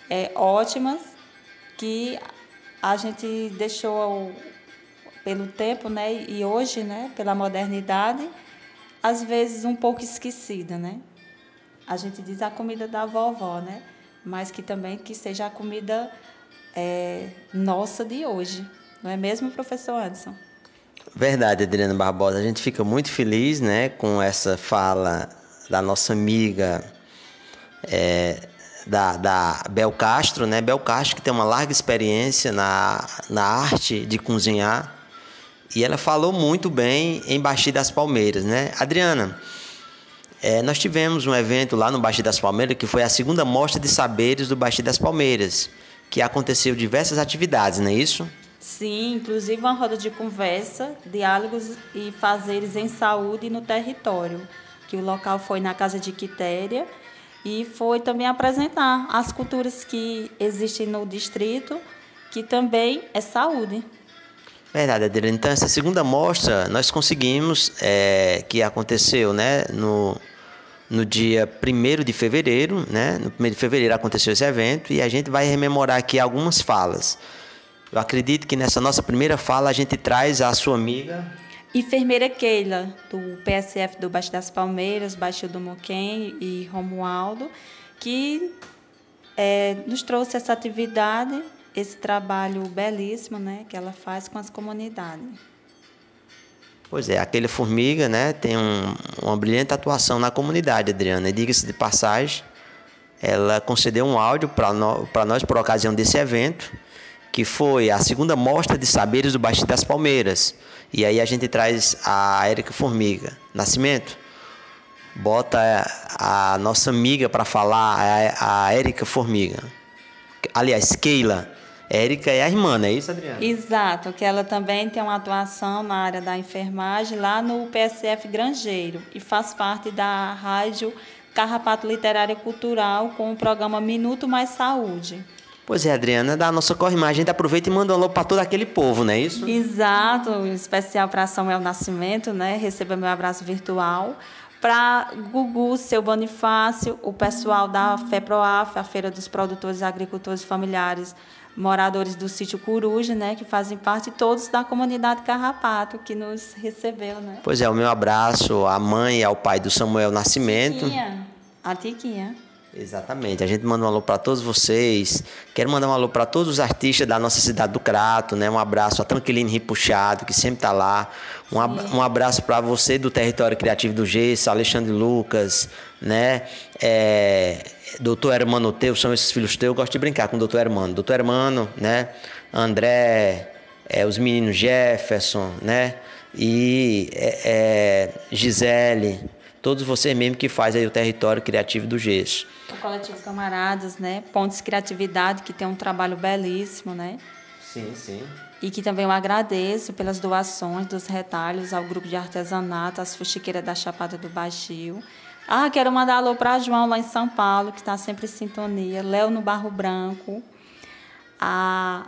é, ótimas que a gente deixou pelo tempo, né? E hoje, né? Pela modernidade, às vezes um pouco esquecida, né? A gente diz a comida da vovó, né? Mas que também que seja a comida é, nossa de hoje. Não é mesmo, professor Anderson? Verdade, Adriana Barbosa. A gente fica muito feliz né, com essa fala da nossa amiga é, da, da Bel Castro, né? Bel Castro que tem uma larga experiência na, na arte de cozinhar e ela falou muito bem em Baixi das Palmeiras, né? Adriana, é, nós tivemos um evento lá no Baixi das Palmeiras que foi a segunda mostra de saberes do Baixi das Palmeiras que aconteceu diversas atividades, não é isso? Sim, inclusive uma roda de conversa, diálogos e fazeres em saúde no território, que o local foi na Casa de Quitéria e foi também apresentar as culturas que existem no distrito, que também é saúde. Verdade, Adriana. Então, essa segunda mostra nós conseguimos, é, que aconteceu né, no, no dia 1 de fevereiro, né? No 1 de fevereiro aconteceu esse evento e a gente vai rememorar aqui algumas falas. Eu acredito que nessa nossa primeira fala a gente traz a sua amiga. Enfermeira Keila, do PSF do Baixo das Palmeiras, Baixo do Moquém e Romualdo, que é, nos trouxe essa atividade, esse trabalho belíssimo né, que ela faz com as comunidades. Pois é, aquele Formiga né, tem um, uma brilhante atuação na comunidade, Adriana. E diga-se de passagem, ela concedeu um áudio para no, nós por ocasião desse evento, que foi a segunda mostra de saberes do Baixo das Palmeiras. E aí a gente traz a Érica Formiga. Nascimento, bota a nossa amiga para falar, a Érica Formiga. Aliás, Keila. Érica é a irmã, não é isso, Adriana? Exato, que ela também tem uma atuação na área da enfermagem lá no PSF Grangeiro e faz parte da rádio Carrapato Literária Cultural com o programa Minuto Mais Saúde. Pois é, Adriana, da nossa a gente aproveita e manda um alô para todo aquele povo, não é isso? Exato, em especial para Samuel Nascimento, né? Receba meu abraço virtual. Para Gugu, seu Bonifácio, o pessoal da FEPROAF, a Feira dos Produtores Agricultores Familiares moradores do sítio Coruja, né, que fazem parte todos da comunidade Carrapato, que nos recebeu, né? Pois é, o meu abraço à mãe e ao pai do Samuel Nascimento. Tiquinha, a Tiquinha. Exatamente. A gente manda um alô para todos vocês. Quero mandar um alô para todos os artistas da nossa cidade do Crato, né? Um abraço a Tranquiline Ripuxado, que sempre está lá. Um, ab um abraço para você do Território Criativo do Gesso, Alexandre Lucas, né? É, doutor Hermano Teu, são esses filhos teus. Eu gosto de brincar com o doutor Hermano. Doutor Hermano, né? André, é, os meninos Jefferson, né? E é, é Gisele todos vocês mesmo que fazem aí o território criativo do Gesso. O Coletivo Camaradas, né? Pontes Criatividade, que tem um trabalho belíssimo, né? Sim, sim. E que também eu agradeço pelas doações dos retalhos ao grupo de artesanato, às fuxiqueiras da Chapada do Baixio. Ah, quero mandar alô para João lá em São Paulo, que está sempre em sintonia. Léo no Barro Branco. A,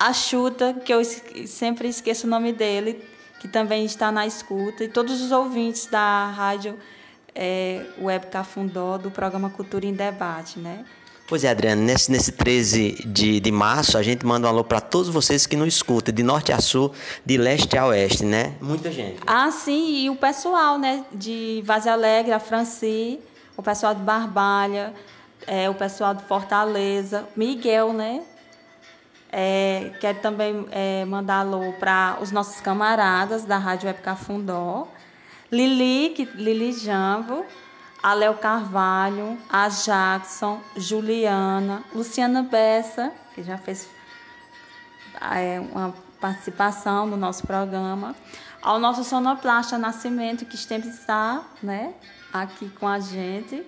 a Chuta, que eu sempre esqueço o nome dele, que também está na escuta. E todos os ouvintes da rádio é, Web Cafundó, do programa Cultura em Debate, né? Pois é, Adriano, nesse, nesse 13 de, de março, a gente manda um alô para todos vocês que nos escutam, de norte a sul, de leste a oeste, né? Muita gente. Ah, sim, e o pessoal, né? De Vaz Alegre, a Franci, o pessoal de Barbalha, é, o pessoal de Fortaleza, Miguel, né? É, quero também é, mandar alô para os nossos camaradas da Rádio Web Cafundó, Lili, que, Lili Jambo, a Léo Carvalho, a Jackson, Juliana, Luciana Bessa, que já fez é, uma participação no nosso programa, ao nosso sonoplasta Nascimento, que sempre está né, aqui com a gente,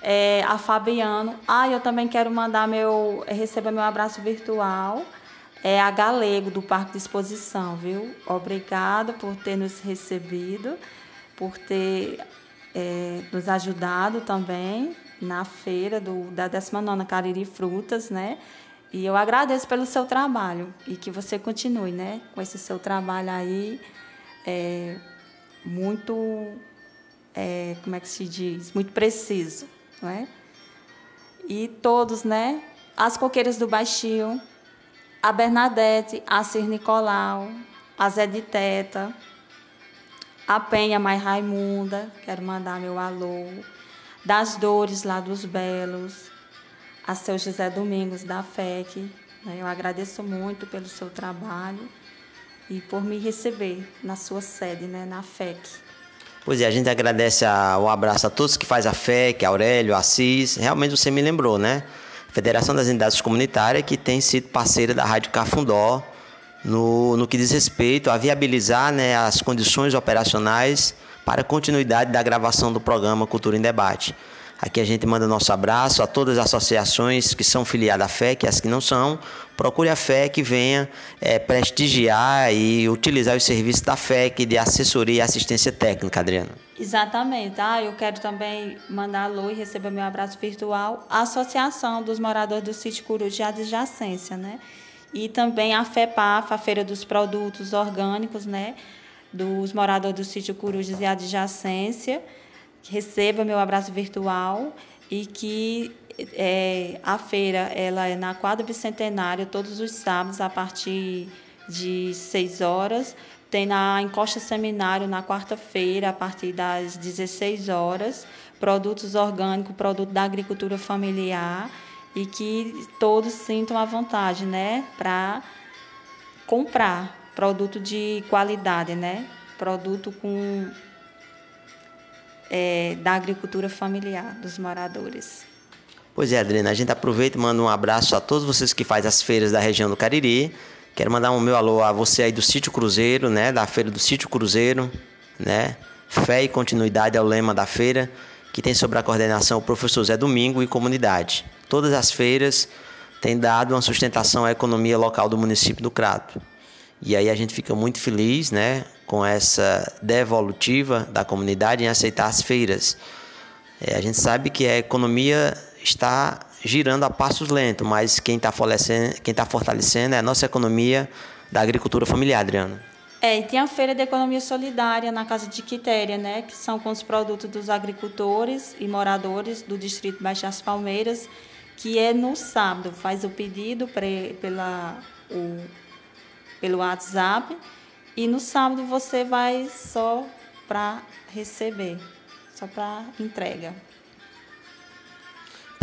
é, a Fabiano. Ah, eu também quero mandar meu, receber meu abraço virtual, é a Galego, do Parque de Exposição, viu? Obrigada por ter nos recebido, por ter é, nos ajudado também na feira do, da 19 Cariri Frutas, né? E eu agradeço pelo seu trabalho e que você continue, né? Com esse seu trabalho aí, é, muito, é, como é que se diz? Muito preciso, não é? E todos, né? As coqueiras do Baixio, a Bernadette, a Cir Nicolau, a Zé de Teta, a Penha Mai Raimunda, quero mandar meu alô. Das Dores, lá dos Belos. A seu José Domingos, da FEC. Né? Eu agradeço muito pelo seu trabalho e por me receber na sua sede, né? na FEC. Pois é, a gente agradece a, o abraço a todos que faz a FEC, Aurélio, Assis. Realmente você me lembrou, né? Federação das Entidades Comunitárias, que tem sido parceira da Rádio Cafundó no, no que diz respeito a viabilizar né, as condições operacionais para continuidade da gravação do programa Cultura em Debate. Aqui a gente manda nosso abraço a todas as associações que são filiadas à FEC, as que não são. Procure a FEC, venha é, prestigiar e utilizar os serviços da FEC de assessoria e assistência técnica, Adriana. Exatamente. Ah, eu quero também mandar alô e receber meu abraço virtual à Associação dos Moradores do Sítio Coruja de Adjacência, né? E também a FEPAF, a Feira dos Produtos Orgânicos, né, dos moradores do sítio Corujas e adjacência, receba meu abraço virtual e que é, a feira ela é na quadra bicentenário todos os sábados a partir de 6 horas. Tem na Encosta Seminário na quarta-feira a partir das 16 horas. Produtos orgânicos, produto da agricultura familiar e que todos sintam a vontade, né, para comprar produto de qualidade, né, produto com é, da agricultura familiar dos moradores. Pois é, Adriana, a gente aproveita e manda um abraço a todos vocês que fazem as feiras da região do Cariri. Quero mandar um meu alô a você aí do Sítio Cruzeiro, né, da feira do Sítio Cruzeiro, né? Fé e continuidade é o lema da feira que tem sobre a coordenação o professor Zé Domingo e comunidade. Todas as feiras têm dado uma sustentação à economia local do município do Crato. E aí a gente fica muito feliz né, com essa devolutiva da comunidade em aceitar as feiras. É, a gente sabe que a economia está girando a passos lentos, mas quem está fortalecendo, quem tá fortalecendo é a nossa economia da agricultura familiar, Adriano. É, e tem a Feira de Economia Solidária na Casa de Quitéria, né, que são com os produtos dos agricultores e moradores do Distrito Baixo das Palmeiras, que é no sábado. Faz o pedido pela, o, pelo WhatsApp e no sábado você vai só para receber, só para entrega.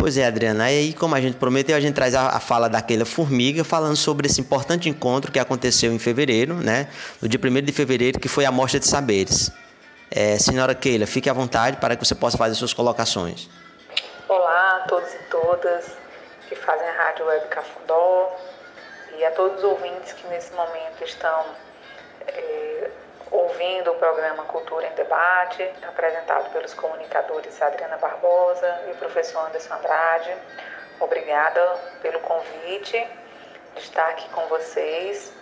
Pois é, Adriana. Aí, como a gente prometeu, a gente traz a, a, fala daquela formiga falando sobre esse importante encontro que aconteceu em fevereiro, né? No dia 1 de fevereiro, que foi a Mostra de Saberes. É, senhora Keila, fique à vontade para que você possa fazer suas colocações. Olá a todos e todas que fazem a Rádio Web Cafundó e a todos os ouvintes que nesse momento estão é, ouvindo o programa Cultura em Debate, apresentado pelos comunicadores Adriana Barbosa e o professor Anderson Andrade. Obrigada pelo convite de estar aqui com vocês.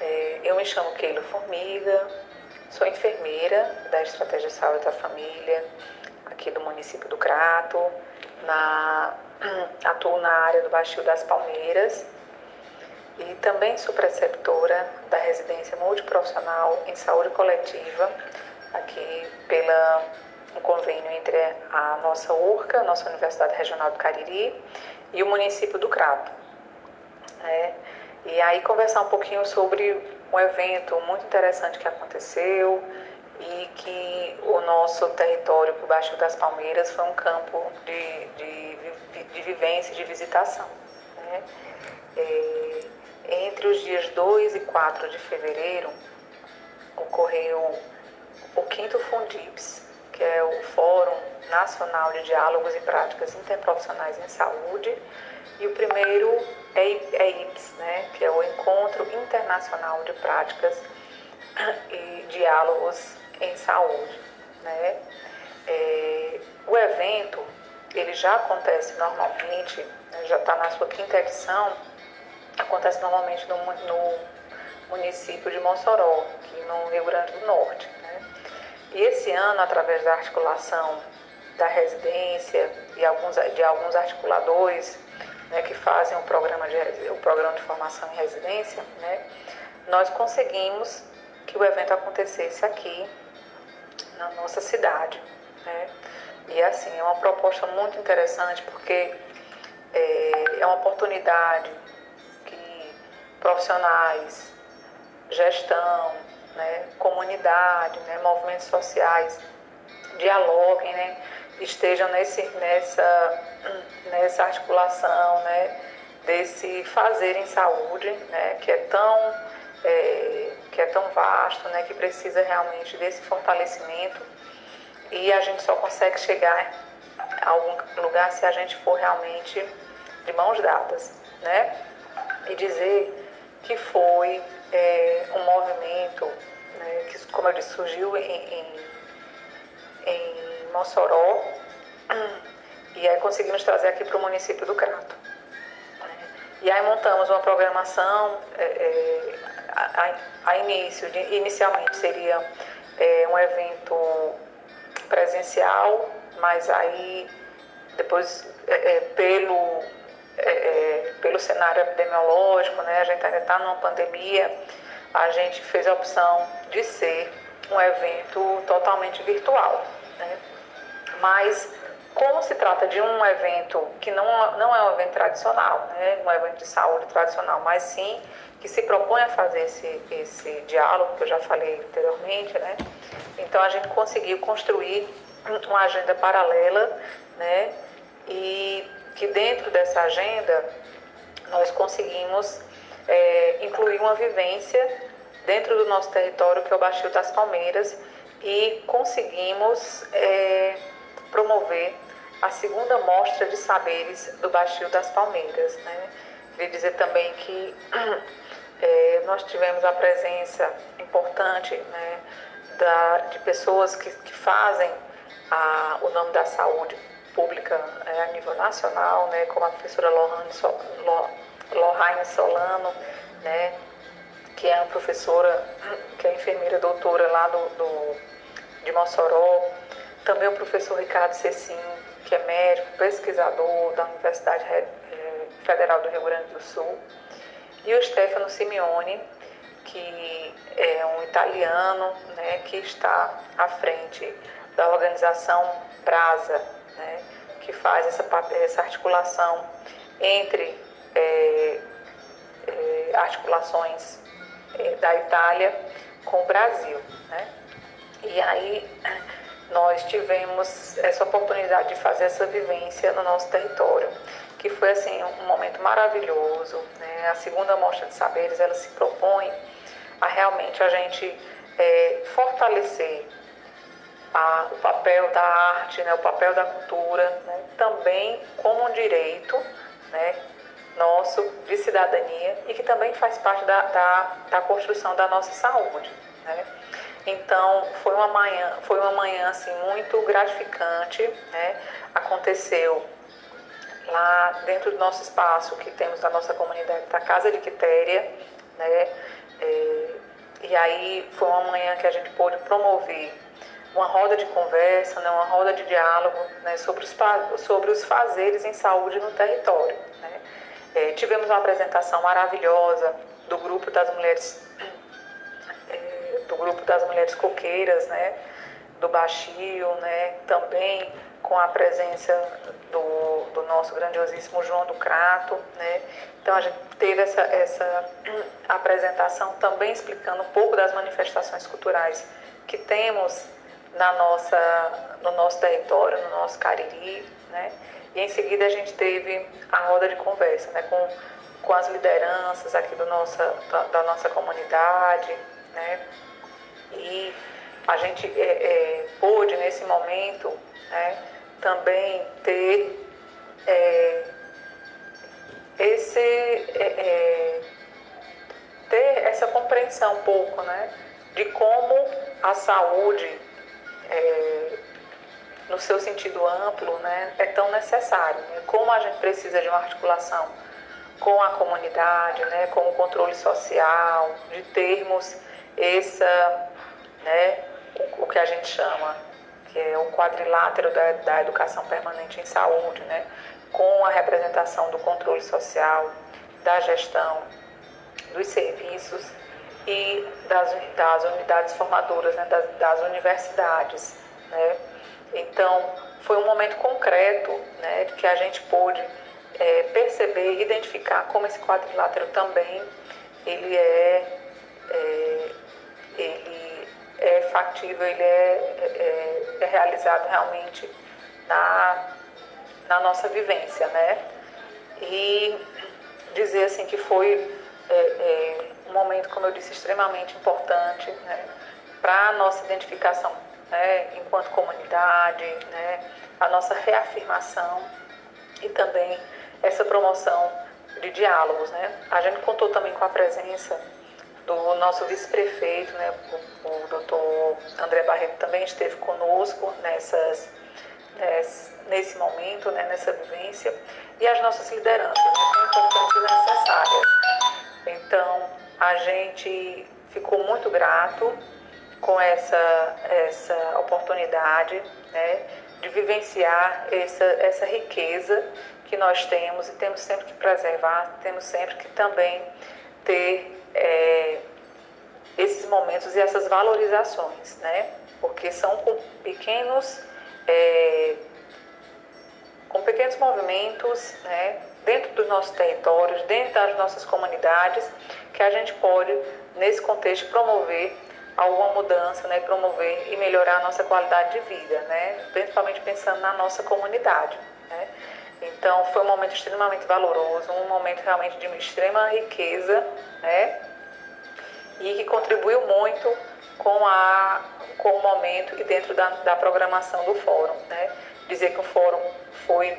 É, eu me chamo Keila Formiga, sou enfermeira da Estratégia de Saúde da Família, aqui do município do Crato, na, atuo na área do Baixio das Palmeiras e também sou preceptora da residência multiprofissional em saúde coletiva, aqui pela um convênio entre a nossa URCA, nossa Universidade Regional do Cariri, e o município do Crato. É, e aí conversar um pouquinho sobre um evento muito interessante que aconteceu e que o nosso território por baixo das Palmeiras foi um campo de, de, de vivência de visitação. Né? É, entre os dias 2 e 4 de fevereiro ocorreu o quinto Fundips, que é o Fórum Nacional de Diálogos e Práticas Interprofissionais em Saúde, e o primeiro é, é IPS, né, que é o Encontro Internacional de Práticas e Diálogos em Saúde. Né. É, o evento ele já acontece normalmente, né, já está na sua quinta edição, acontece normalmente no, no município de Mossoró, aqui no Rio Grande do Norte. Né? E esse ano, através da articulação da residência e alguns, de alguns articuladores né, que fazem o programa, de, o programa de formação em residência, né, nós conseguimos que o evento acontecesse aqui na nossa cidade. Né? E assim, é uma proposta muito interessante porque é, é uma oportunidade profissionais, gestão, né, comunidade, né, movimentos sociais dialoguem, né, estejam nesse, nessa, nessa articulação né, desse fazer em saúde, né, que é tão é, que é tão vasto, né, que precisa realmente desse fortalecimento e a gente só consegue chegar a algum lugar se a gente for realmente de mãos dadas, né? E dizer que foi é, um movimento né, que, como eu disse, surgiu em, em, em Mossoró e aí conseguimos trazer aqui para o município do Crato. Né? E aí montamos uma programação é, é, a, a, início, de, inicialmente seria é, um evento presencial, mas aí depois é, é, pelo, é, pelo cenário epidemiológico, né, a gente ainda está numa pandemia, a gente fez a opção de ser um evento totalmente virtual. Né? Mas como se trata de um evento que não, não é um evento tradicional, né? um evento de saúde tradicional, mas sim que se propõe a fazer esse, esse diálogo que eu já falei anteriormente, né? então a gente conseguiu construir uma agenda paralela né? e que dentro dessa agenda nós conseguimos é, incluir uma vivência dentro do nosso território, que é o Baixio das Palmeiras, e conseguimos é, promover a segunda mostra de saberes do Baixio das Palmeiras. Né? Queria dizer também que é, nós tivemos a presença importante né, da, de pessoas que, que fazem a, o nome da saúde pública é, a nível nacional, né, como a professora Lohane, Solano, né, que é a professora, que é enfermeira doutora lá do, do, de Mossoró, também o professor Ricardo Cecim, que é médico, pesquisador da Universidade eh, Federal do Rio Grande do Sul, e o Stefano Simeone, que é um italiano né, que está à frente da organização Brasa, né, que faz essa, essa articulação entre é, é, articulações é, da Itália com o Brasil. Né? E aí nós tivemos essa oportunidade de fazer essa vivência no nosso território, que foi assim um momento maravilhoso. Né? A segunda mostra de saberes ela se propõe a realmente a gente é, fortalecer a, o papel da arte, né, o papel da cultura, né, também como um direito né, nosso de cidadania e que também faz parte da, da, da construção da nossa saúde. Né? Então foi uma manhã, foi uma manhã assim muito gratificante, né? Aconteceu lá dentro do nosso espaço que temos na nossa comunidade, da Casa de Quitéria, né? É, e aí foi uma manhã que a gente pôde promover uma roda de conversa, né, uma roda de diálogo né, sobre, os, sobre os fazeres em saúde no território. Né. É, tivemos uma apresentação maravilhosa do grupo das mulheres é, do grupo das mulheres coqueiras, né, do Baixio, né, também com a presença do, do nosso grandiosíssimo João do Crato, né? Então a gente teve essa, essa apresentação também explicando um pouco das manifestações culturais que temos na nossa, no nosso território, no nosso Cariri, né? E em seguida a gente teve a roda de conversa, né? Com, com as lideranças aqui do nossa, da, da nossa comunidade, né? E a gente é, é, pôde nesse momento, né? Também ter é, esse é, é, ter essa compreensão um pouco, né? De como a saúde é, no seu sentido amplo, né, é tão necessário. Né? Como a gente precisa de uma articulação com a comunidade, né, com o controle social, de termos essa, né, o, o que a gente chama, que é o quadrilátero da, da educação permanente em saúde, né, com a representação do controle social, da gestão dos serviços e das, das unidades formadoras, né, das, das, universidades. Né? Então, foi um momento concreto né, que a gente pôde é, perceber identificar como esse quadrilátero também ele é, é, ele é factível, ele é, é, é realizado realmente na, na nossa vivência, né? E dizer assim que foi é, é, momento, como eu disse, extremamente importante né, para a nossa identificação né, enquanto comunidade, né, a nossa reafirmação e também essa promoção de diálogos. Né. A gente contou também com a presença do nosso vice-prefeito, né, o, o doutor André Barreto também esteve conosco nessas, nesse momento, né, nessa vivência, e as nossas lideranças, né, tão importantes e necessárias. Então, a gente ficou muito grato com essa, essa oportunidade né, de vivenciar essa, essa riqueza que nós temos e temos sempre que preservar, temos sempre que também ter é, esses momentos e essas valorizações, né? Porque são com pequenos, é, com pequenos movimentos, né? Dentro dos nossos territórios, dentro das nossas comunidades, que a gente pode, nesse contexto, promover alguma mudança, né, promover e melhorar a nossa qualidade de vida, né, principalmente pensando na nossa comunidade. Né. Então, foi um momento extremamente valoroso, um momento realmente de extrema riqueza, né, e que contribuiu muito com, a, com o momento e dentro da, da programação do fórum. Né. Dizer que o fórum foi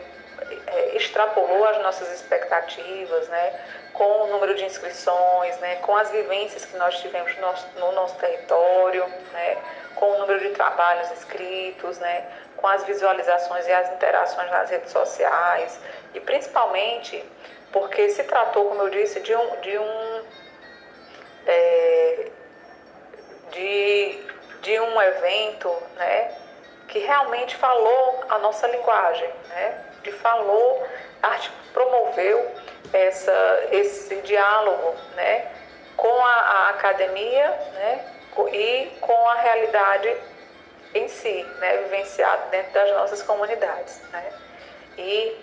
extrapolou as nossas expectativas, né, com o número de inscrições, né, com as vivências que nós tivemos no nosso, no nosso território, né, com o número de trabalhos escritos, né, com as visualizações e as interações nas redes sociais. E principalmente porque se tratou, como eu disse, de um, de um é, de, de um evento, né, que realmente falou a nossa linguagem, né, que falou, promoveu essa, esse diálogo né, com a, a academia né, e com a realidade em si, né, vivenciado dentro das nossas comunidades. Né. E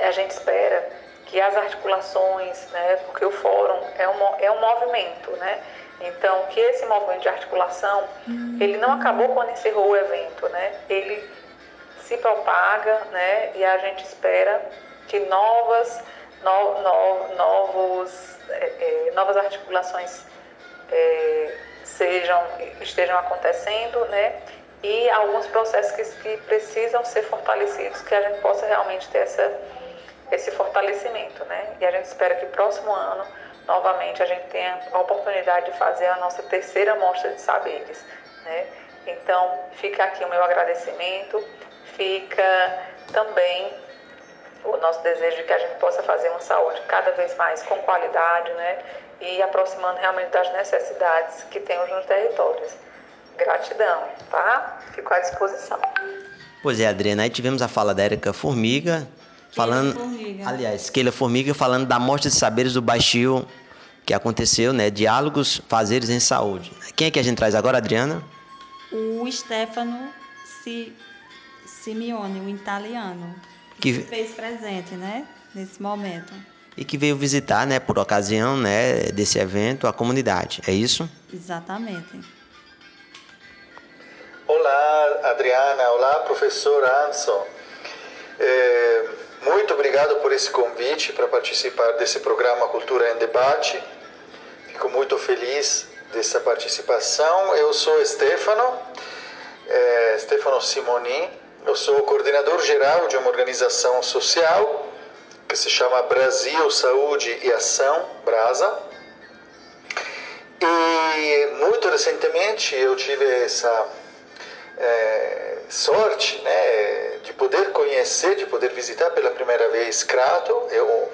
a gente espera que as articulações, né, porque o fórum é um, é um movimento, né, então que esse movimento de articulação, ele não acabou quando encerrou o evento, né, ele se propaga, né, e a gente espera que novas, no, no, novos, é, é, novas articulações é, sejam, estejam acontecendo, né, e alguns processos que, que precisam ser fortalecidos, que a gente possa realmente ter essa, esse fortalecimento, né, e a gente espera que próximo ano novamente a gente tenha a oportunidade de fazer a nossa terceira mostra de saberes. Né? Então, fica aqui o meu agradecimento, fica também o nosso desejo de que a gente possa fazer uma saúde cada vez mais com qualidade, né? E aproximando realmente das necessidades que temos nos territórios. Gratidão, tá? Fico à disposição. Pois é, Adriana, aí tivemos a fala da Érica Formiga, falando, Formiga. aliás, Keila Formiga falando da Mostra de Saberes do Baixio que aconteceu, né? Diálogos, fazeres em saúde. Quem é que a gente traz agora, Adriana? O Stefano Si- Simeone, o italiano, Que- que fez presente, né? Nesse momento. E que veio visitar, né, por ocasião, né, desse evento, a comunidade. É isso? Exatamente. Olá, Adriana. Olá, professor Anson. É, muito obrigado por esse convite para participar desse programa Cultura em Debate. Fico muito feliz dessa participação. Eu sou Stefano, é, Stefano Simoni. Eu sou coordenador geral de uma organização social que se chama Brasil Saúde e Ação, Brasa. E muito recentemente eu tive essa é, sorte né, de poder conhecer, de poder visitar pela primeira vez Crato. Eu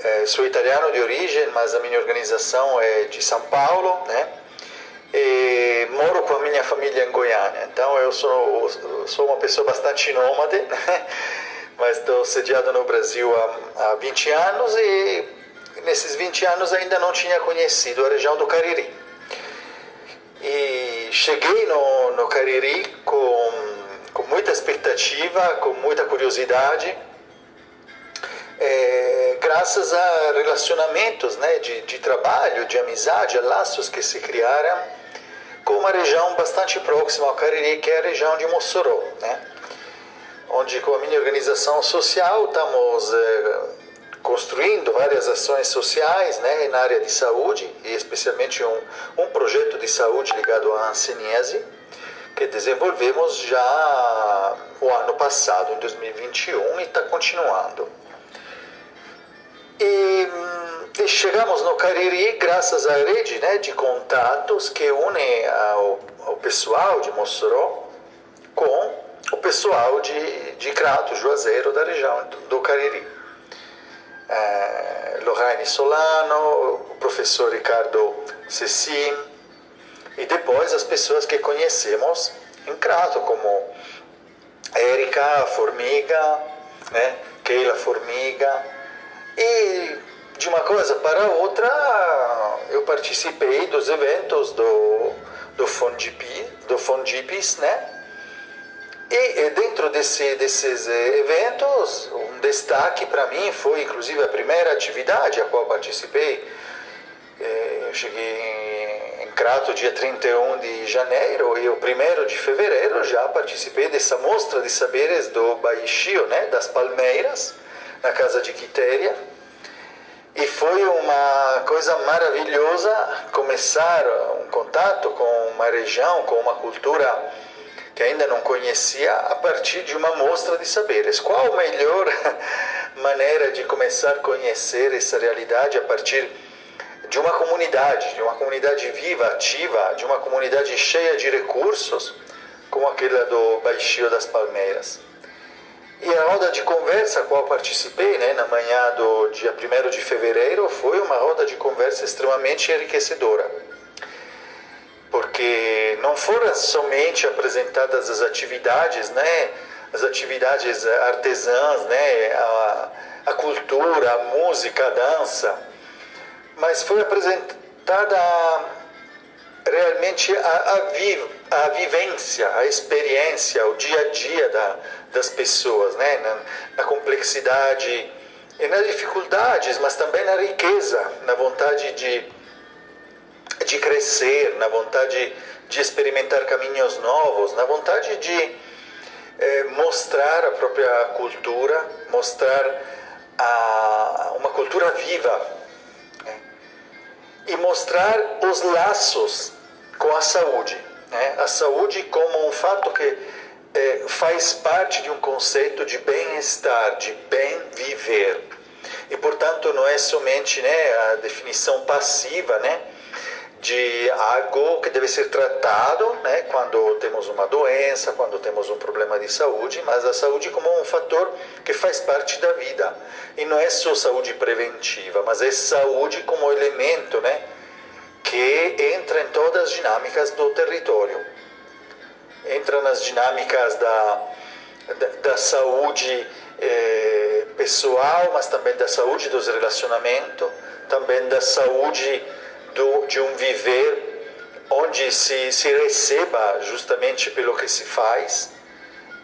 é, sou italiano de origem, mas a minha organização é de São Paulo, né? E moro com a minha família em Goiânia. Então eu sou, sou uma pessoa bastante nômade, mas estou sediado no Brasil há, há 20 anos e nesses 20 anos ainda não tinha conhecido a região do Cariri. E cheguei no, no Cariri com, com muita expectativa, com muita curiosidade, é, graças a relacionamentos né, de, de trabalho, de amizade, a laços que se criaram com uma região bastante próxima ao Cariri, que é a região de Mossoró, né? onde com a minha organização social estamos é, construindo várias ações sociais né, na área de saúde, e especialmente um, um projeto de saúde ligado à hanseníase, que desenvolvemos já o ano passado, em 2021, e está continuando. E, e, chegamos no Cariri graças à rede né, de contatos que une ao, ao pessoal de Mossoró com o pessoal de, de Crato, Juazeiro, da região do, do Cariri. É, Lorraine Solano, o professor Ricardo Cecim, e depois as pessoas que conhecemos em Crato, como Érica Formiga, né, Keila Formiga, e de uma coisa para outra eu participei dos eventos do, do Fondipi, do Fondipis, né, e dentro desse, desses eventos, um destaque para mim foi inclusive a primeira atividade a qual participei. Eu cheguei em Crato dia 31 de janeiro e o 1 de fevereiro já participei dessa mostra de saberes do Baixio, né, das Palmeiras, na casa de Quitéria. E foi uma coisa maravilhosa começar um contato com uma região, com uma cultura que ainda não conhecia a partir de uma mostra de saberes. Qual a melhor maneira de começar a conhecer essa realidade a partir de uma comunidade, de uma comunidade viva, ativa, de uma comunidade cheia de recursos, como aquela do Baixio das Palmeiras? E a roda de conversa a qual participei, né, na manhã do dia 1 de fevereiro, foi uma roda de conversa extremamente enriquecedora porque não foram somente apresentadas as atividades, né, as atividades artesãs, né, a, a cultura, a música, a dança, mas foi apresentada realmente a, a, vi, a vivência, a experiência, o dia a dia da, das pessoas, né, na, na complexidade e nas dificuldades, mas também na riqueza, na vontade de de crescer, na vontade de experimentar caminhos novos, na vontade de eh, mostrar a própria cultura, mostrar a, uma cultura viva né? e mostrar os laços com a saúde. Né? A saúde como um fato que eh, faz parte de um conceito de bem-estar, de bem viver. e portanto não é somente né, a definição passiva né, de algo que deve ser tratado né, quando temos uma doença, quando temos um problema de saúde, mas a saúde como um fator que faz parte da vida. E não é só saúde preventiva, mas é saúde como elemento né, que entra em todas as dinâmicas do território. Entra nas dinâmicas da, da, da saúde eh, pessoal, mas também da saúde dos relacionamentos, também da saúde do, de um viver onde se, se receba justamente pelo que se faz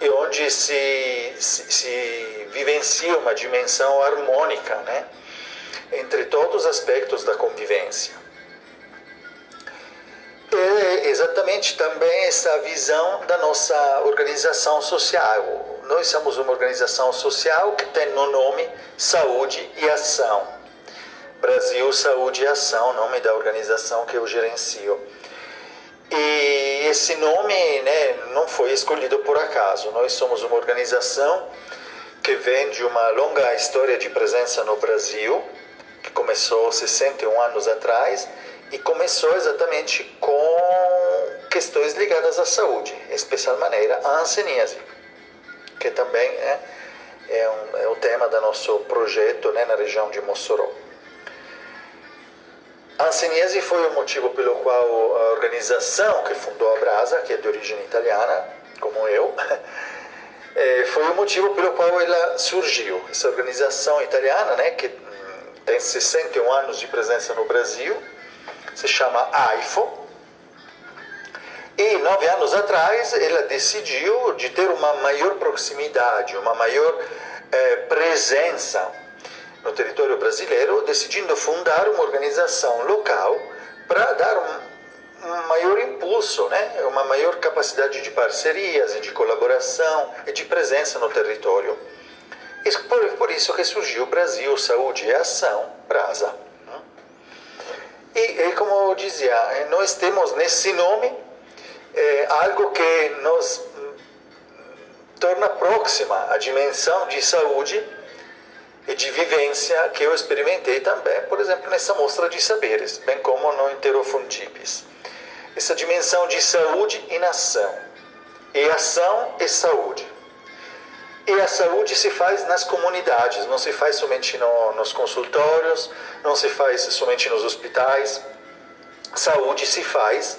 e onde se, se, se vivencia uma dimensão harmônica né, entre todos os aspectos da convivência. É exatamente também essa visão da nossa organização social. Nós somos uma organização social que tem no nome Saúde e Ação Brasil Saúde e Ação, nome da organização que eu gerencio. E esse nome né, não foi escolhido por acaso. Nós somos uma organização que vem de uma longa história de presença no Brasil, que começou 61 anos atrás e começou exatamente com questões ligadas à saúde, em especial maneira a anseníase, que também é, é, um, é o tema do nosso projeto né, na região de Mossoró. A Anseniese foi o motivo pelo qual a organização que fundou a Brasa, que é de origem italiana, como eu, é, foi o motivo pelo qual ela surgiu. Essa organização italiana, né, que tem 61 anos de presença no Brasil, se chama AIFO. E nove anos atrás ela decidiu de ter uma maior proximidade, uma maior é, presença no território brasileiro, decidindo fundar uma organização local para dar um, um, maior impulso, né? uma maior capacidade de parcerias e de colaboração e de presença no território. E por, por isso que surgiu o Brasil Saúde e Ação, BRASA. E, e como eu dizia, nós temos nesse nome é, algo que nos hum, torna próxima a dimensão de saúde e de vivência que eu experimentei também, por exemplo, nessa mostra de saberes, bem como no Interofundipes. Essa dimensão de saúde e nação, e ação e saúde. E a saúde se faz nas comunidades, não se faz somente no, nos consultórios, não se faz somente nos hospitais. Saúde se faz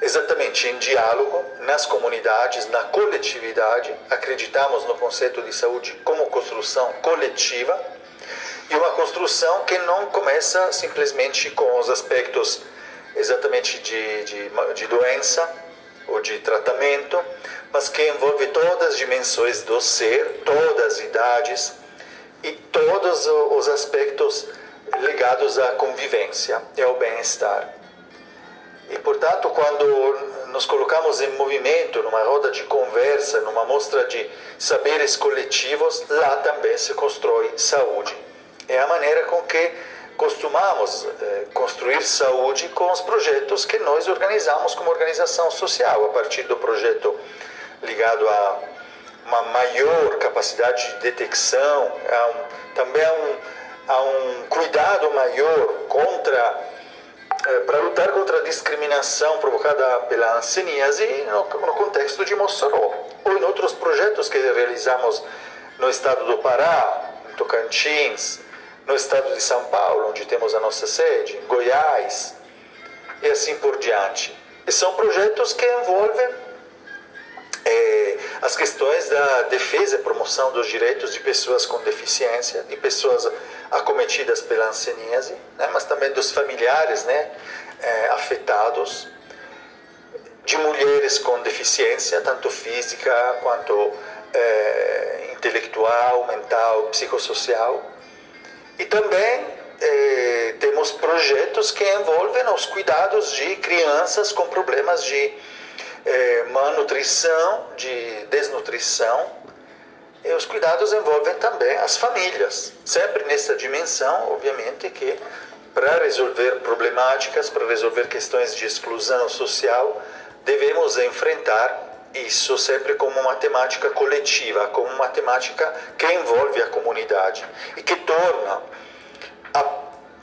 exatamente em diálogo, nas comunidades, na coletividade. Acreditamos no conceito de saúde como construção coletiva e uma construção que não começa simplesmente com os aspectos exatamente de, de, de doença ou de tratamento, mas que envolve todas as dimensões do ser, todas as idades e todos os aspectos ligados à convivência e ao bem-estar. E, portanto, quando nos colocamos em movimento, numa roda de conversa, numa mostra de saberes coletivos, lá também se constrói saúde. É a maneira com que costumamos eh, construir saúde com os projetos que nós organizamos como organização social, a partir do projeto ligado a uma maior capacidade de detecção, a um, também a um, a um cuidado maior contra é, para lutar contra a discriminação provocada pela anseníase no, no contexto de Mossoró, ou em outros projetos que realizamos no estado do Pará, em Tocantins, no estado de São Paulo, onde temos a nossa sede, em Goiás, e assim por diante. E são projetos que envolvem é, as questões da defesa e promoção dos direitos de pessoas com deficiência, de pessoas acometidas pela anseníase, né, mas também dos familiares né, é, afetados, de mulheres com deficiência, tanto física quanto é, intelectual, mental, psicossocial. E também é, temos projetos que envolvem os cuidados de crianças com problemas de é, malnutrição, de desnutrição. E os cuidados envolvem também as famílias, sempre nessa dimensão, obviamente, que para resolver problemáticas, para resolver questões de exclusão social, devemos enfrentar isso sempre como uma temática coletiva, como uma temática que envolve a comunidade e que torna a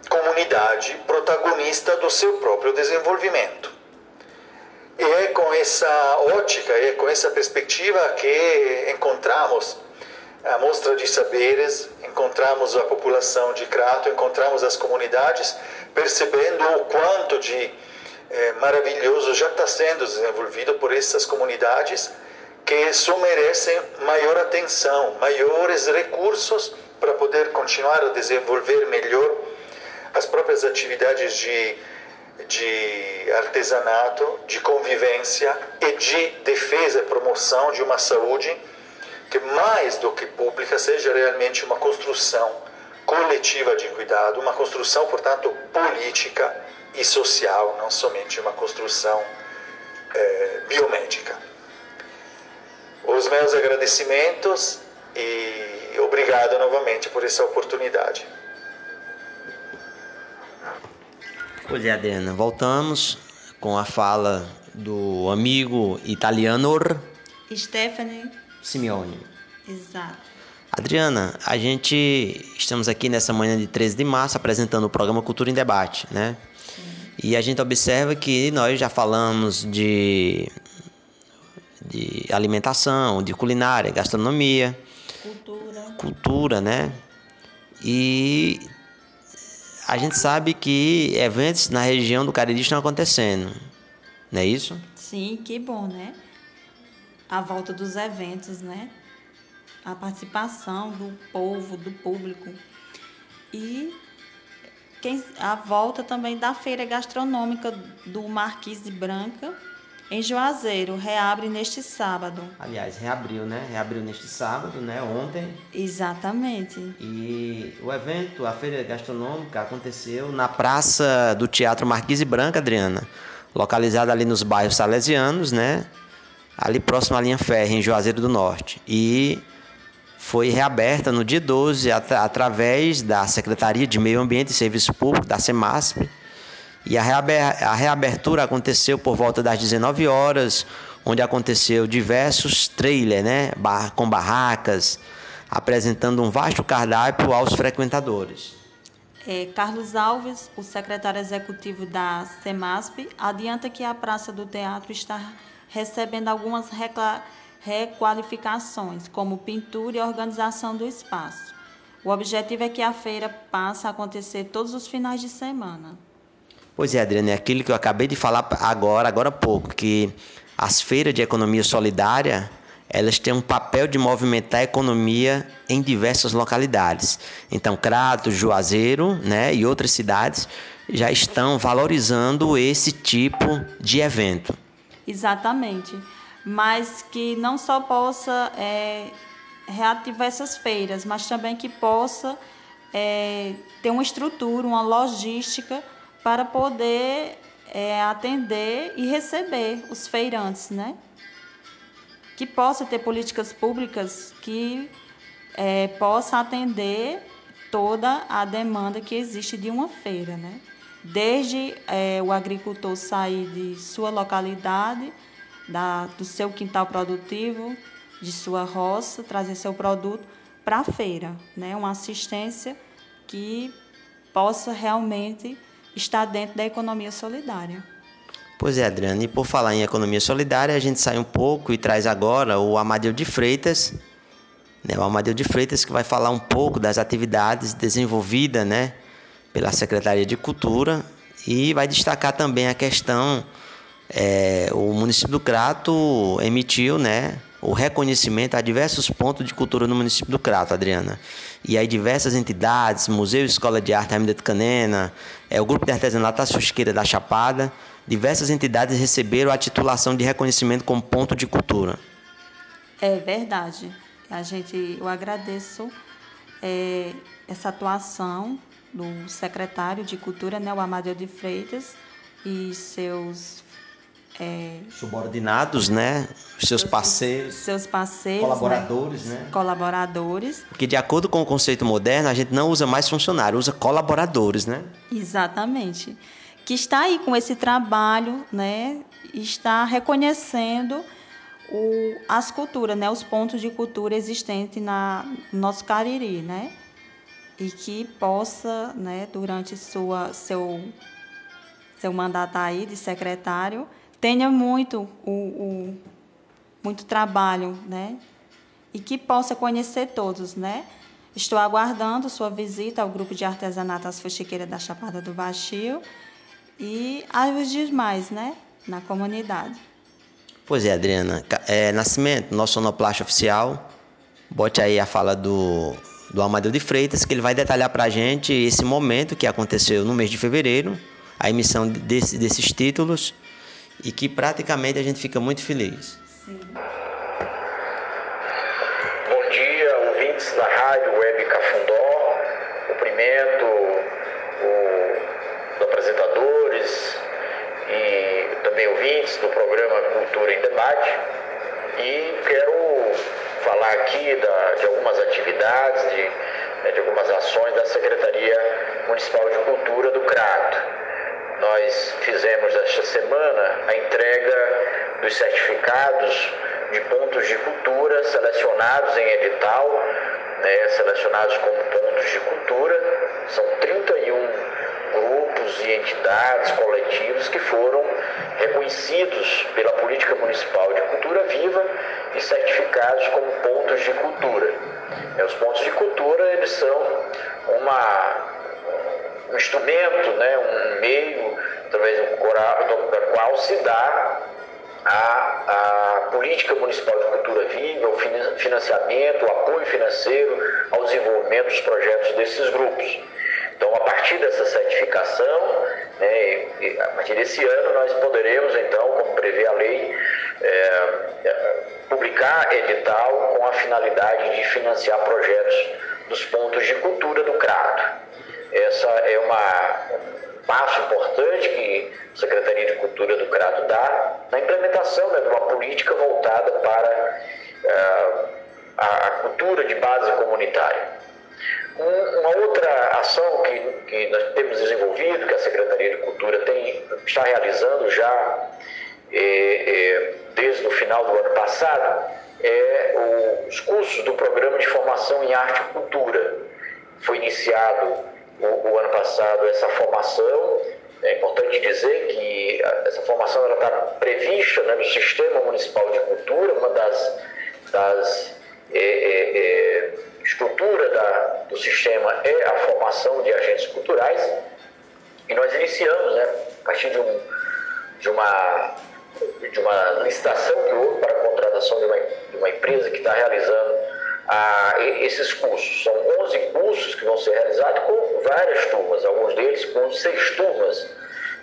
comunidade protagonista do seu próprio desenvolvimento. É com essa ótica, é com essa perspectiva que encontramos a mostra de saberes, encontramos a população de Crato, encontramos as comunidades, percebendo o quanto de é, maravilhoso já está sendo desenvolvido por essas comunidades que só merecem maior atenção, maiores recursos para poder continuar a desenvolver melhor as próprias atividades de, de artesanato, de convivência e de defesa e promoção de uma saúde que mais do que pública seja realmente uma construção coletiva de cuidado, uma construção, portanto, política e social, não somente uma construção é, biomédica. Os meus agradecimentos e obrigado novamente por essa oportunidade. Pois é, Adriana, voltamos com a fala do amigo italiano Stephanie Simeone. Exato. Adriana, a gente estamos aqui nessa manhã de 13 de março apresentando o programa Cultura em Debate, né? Sim. E a gente observa que nós já falamos de, de alimentação, de culinária, gastronomia, cultura, cultura, né? E a gente sabe que eventos na região do Cariri estão acontecendo, não é isso? Sim, que bom, né? A volta dos eventos, né? a participação do povo, do público. E quem, a volta também da feira gastronômica do Marquês de Branca, em Juazeiro, reabre neste sábado. Aliás, reabriu, né? Reabriu neste sábado, né? Ontem. Exatamente. E o evento, a feira gastronômica, aconteceu na Praça do Teatro Marquise Branca, Adriana, localizada ali nos bairros salesianos, né? Ali próximo à linha férrea, em Juazeiro do Norte. E foi reaberta no dia 12 at através da Secretaria de Meio Ambiente e Serviço Público, da CEMASP. E a, reaber a reabertura aconteceu por volta das 19 horas, onde aconteceu diversos trailers, né, com barracas, apresentando um vasto cardápio aos frequentadores. É, Carlos Alves, o secretário executivo da CEMASP, adianta que a Praça do Teatro está recebendo algumas requalificações, como pintura e organização do espaço. O objetivo é que a feira passe a acontecer todos os finais de semana. Pois é, Adriana, é aquilo que eu acabei de falar agora, agora há pouco, que as feiras de economia solidária, elas têm um papel de movimentar a economia em diversas localidades. Então, Crato, Juazeiro, né, e outras cidades já estão valorizando esse tipo de evento. Exatamente mas que não só possa é, reativar essas feiras, mas também que possa é, ter uma estrutura, uma logística para poder é, atender e receber os feirantes, né? Que possa ter políticas públicas que é, possa atender toda a demanda que existe de uma feira, né? Desde é, o agricultor sair de sua localidade da, do seu quintal produtivo, de sua roça, trazer seu produto para a feira, né? Uma assistência que possa realmente estar dentro da economia solidária. Pois é, Adriana, e por falar em economia solidária, a gente sai um pouco e traz agora o Amadeu de Freitas, né? o Amadeu de Freitas que vai falar um pouco das atividades desenvolvidas né? pela Secretaria de Cultura e vai destacar também a questão é, o município do Crato emitiu né, o reconhecimento a diversos pontos de cultura no município do Crato, Adriana. E aí diversas entidades, Museu e Escola de Arte Armida Canena, é, o Grupo de Artesanato Fusqueira da Chapada, diversas entidades receberam a titulação de reconhecimento como ponto de cultura. É verdade. A gente, eu agradeço é, essa atuação do secretário de Cultura, né, o Amadeu de Freitas, e seus é, subordinados, né? Seus parceiros. Seus parceiros. Colaboradores, né? né? Colaboradores. Porque de acordo com o conceito moderno, a gente não usa mais funcionário, usa colaboradores, né? Exatamente. Que está aí com esse trabalho, né? Está reconhecendo o, as culturas, né, os pontos de cultura existentes na, no nosso Cariri, né? E que possa, né, durante sua, seu, seu mandato aí de secretário, tenha muito, o, o, muito trabalho, né? E que possa conhecer todos, né? Estou aguardando sua visita ao grupo de artesanato As Fuxiqueiras da Chapada do Baixio e aos demais, né? Na comunidade. Pois é, Adriana. É, Nascimento, nosso sonoplasta oficial, bote aí a fala do, do Amadeu de Freitas, que ele vai detalhar para a gente esse momento que aconteceu no mês de fevereiro, a emissão desse, desses títulos, e que praticamente a gente fica muito feliz. Sim. Bom dia, ouvintes da Rádio Web Cafundó. Cumprimento os apresentadores, e também ouvintes do programa Cultura em Debate. E quero falar aqui da, de algumas atividades, de, né, de algumas ações da Secretaria Municipal de Cultura do Crato. Nós fizemos esta semana a entrega dos certificados de pontos de cultura selecionados em edital, né, selecionados como pontos de cultura. São 31 grupos e entidades, coletivos que foram reconhecidos pela Política Municipal de Cultura Viva e certificados como pontos de cultura. É, os pontos de cultura eles são uma, um instrumento, né, um meio através do qual se dá a, a, política municipal de cultura viva, o financiamento, o apoio financeiro ao desenvolvimento dos projetos desses grupos. Então, a partir dessa certificação, né, a partir desse ano, nós poderemos, então, como prevê a lei, é, é, publicar edital com a finalidade de financiar projetos dos pontos de cultura do Crato. Essa é uma, um passo importante que a Secretaria de Cultura do Crato dá na implementação né, de uma política voltada para é, a cultura de base comunitária. Uma outra ação que, que nós temos desenvolvido, que a Secretaria de Cultura tem, está realizando já é, é, desde o final do ano passado, é o, os cursos do Programa de Formação em Arte e Cultura. Foi iniciado o, o ano passado essa formação. É importante dizer que essa formação está prevista né, no Sistema Municipal de Cultura, uma das, das é, é, é estrutura da, do sistema é a formação de agentes culturais e nós iniciamos, né, a partir de, um, de, uma, de uma licitação que houve para a contratação de uma, de uma empresa que está realizando a, esses cursos. São 11 cursos que vão ser realizados com várias turmas, alguns deles com seis turmas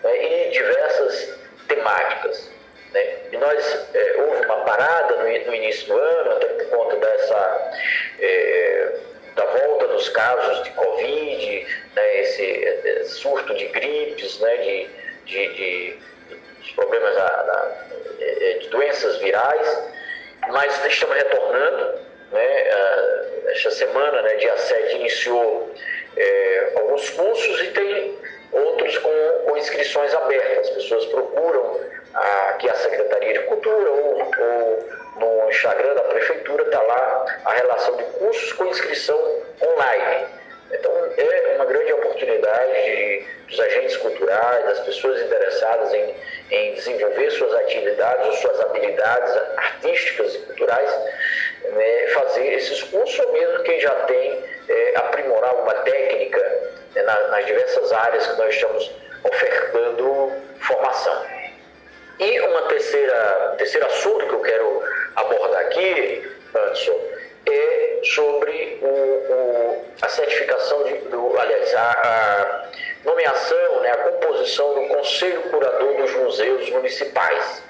né, e diversas temáticas. Né? E nós, é, houve uma parada no, no, início do ano, até por conta dessa, é, da volta dos casos de Covid, né, esse, esse, surto de gripes, né, de, de, de, de problemas da, da, é, de doenças virais, mas estamos retornando. Né, semana, né, dia 7, iniciou é, alguns cursos e tem outros com, com inscrições abertas. As pessoas procuram aqui a Secretaria de Cultura ou, ou no Instagram da Prefeitura, está lá a relação de cursos com inscrição online. Então, é uma grande oportunidade de, dos agentes culturais, das pessoas interessadas em, em desenvolver suas atividades ou suas habilidades artísticas e culturais, né, fazer esses cursos, ou mesmo quem já tem, é, aprimorar uma técnica né, nas diversas áreas que nós estamos ofertando formação. E uma terceira, terceiro assunto que eu quero abordar aqui, Anderson, é sobre o, o, a certificação, de, do, aliás, a, a nomeação, né, a composição do Conselho Curador dos Museus Municipais.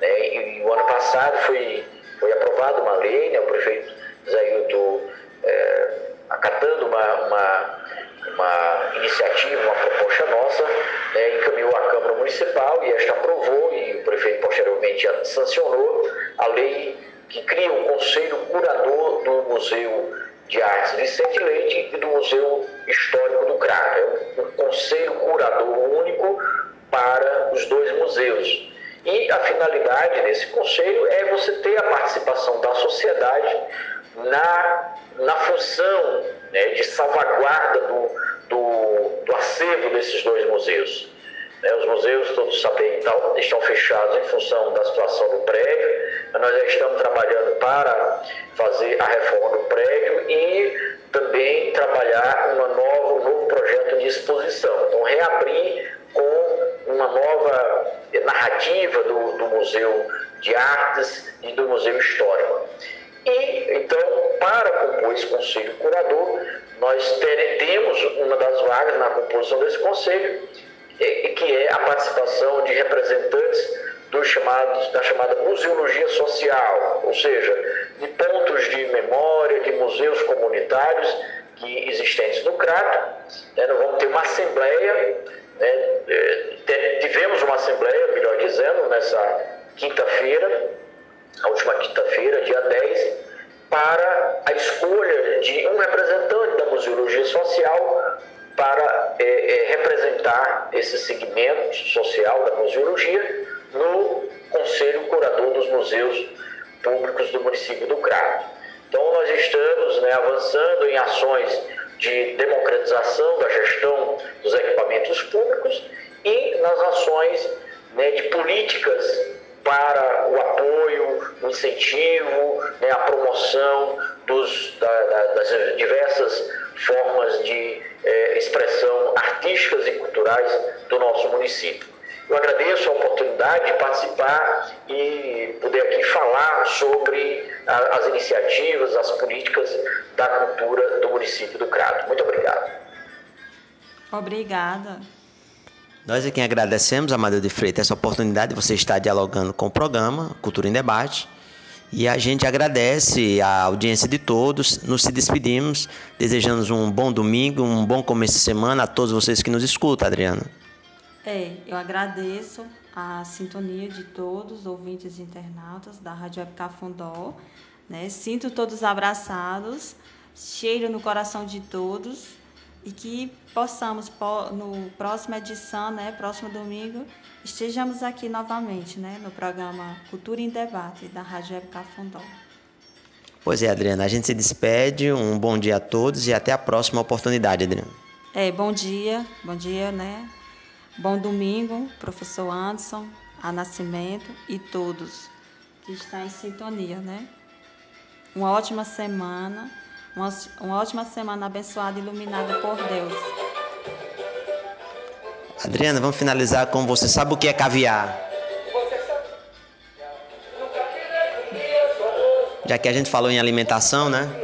Né, e, e o ano passado foi, foi aprovada uma lei, né, o prefeito Zé Hilton é, acatando uma, uma uma iniciativa, uma proposta nossa, né, encaminhou à Câmara Municipal e esta aprovou e o prefeito posteriormente sancionou a lei que cria o Conselho Curador do Museu de Artes Vicente Leite e do Museu Histórico do Crato. É um, conselho curador único para os dois museus. E a finalidade desse conselho é você ter a participação da sociedade na, na função né, de salvaguarda do, do, do acervo desses dois museus. Né, os museus, todos sabem, estão fechados em função da situação do prédio. Nós já estamos trabalhando para fazer a reforma do prédio e também trabalhar uma nova, um novo projeto de exposição. Então, reabrir com uma nova narrativa do, do Museu de Artes e do Museu Histórico. E, então, para compor esse conselho curador, nós teremos uma das vagas na composição desse conselho, que é a participação de representantes dos chamados, da chamada museologia social, ou seja, de pontos de memória, de museus comunitários que existentes no Crato. Né, nós vamos ter uma assembleia, né, é, tivemos uma assembleia, melhor dizendo, nessa quinta-feira, a última quinta-feira, dia 10, para a escolha de um representante da museologia social para é, é, representar esse segmento social da museologia no Conselho Curador dos Museus Públicos do município do Crato. Então, nós estamos né, avançando em ações de democratização da gestão dos equipamentos públicos e nas ações né, de políticas para o apoio, o incentivo, né, a promoção dos, da, da, das diversas formas de eh, expressão artísticas e culturais do nosso município. Eu agradeço a oportunidade de participar e poder aqui falar sobre a, as iniciativas, as políticas da cultura do município do Crato. Muito obrigado. Obrigada. Nós aqui agradecemos, Amadeu de Freitas, essa oportunidade de você estar dialogando com o programa Cultura em Debate. E a gente agradece a audiência de todos. Nos se despedimos, desejamos um bom domingo, um bom começo de semana a todos vocês que nos escutam, Adriana. É, eu agradeço a sintonia de todos os ouvintes e internautas da Rádio Web Cafundó. Né? Sinto todos abraçados, cheiro no coração de todos e que possamos, no próxima edição, né, próximo domingo, estejamos aqui novamente né, no programa Cultura em Debate da Rádio Web Cafundó. Pois é, Adriana, a gente se despede, um bom dia a todos e até a próxima oportunidade, Adriana. É, bom dia, bom dia, né? Bom domingo, professor Anderson, a Nascimento e todos que estão em sintonia, né? Uma ótima semana, uma, uma ótima semana abençoada e iluminada por Deus. Adriana, vamos finalizar com você sabe o que é caviar? Já que a gente falou em alimentação, né?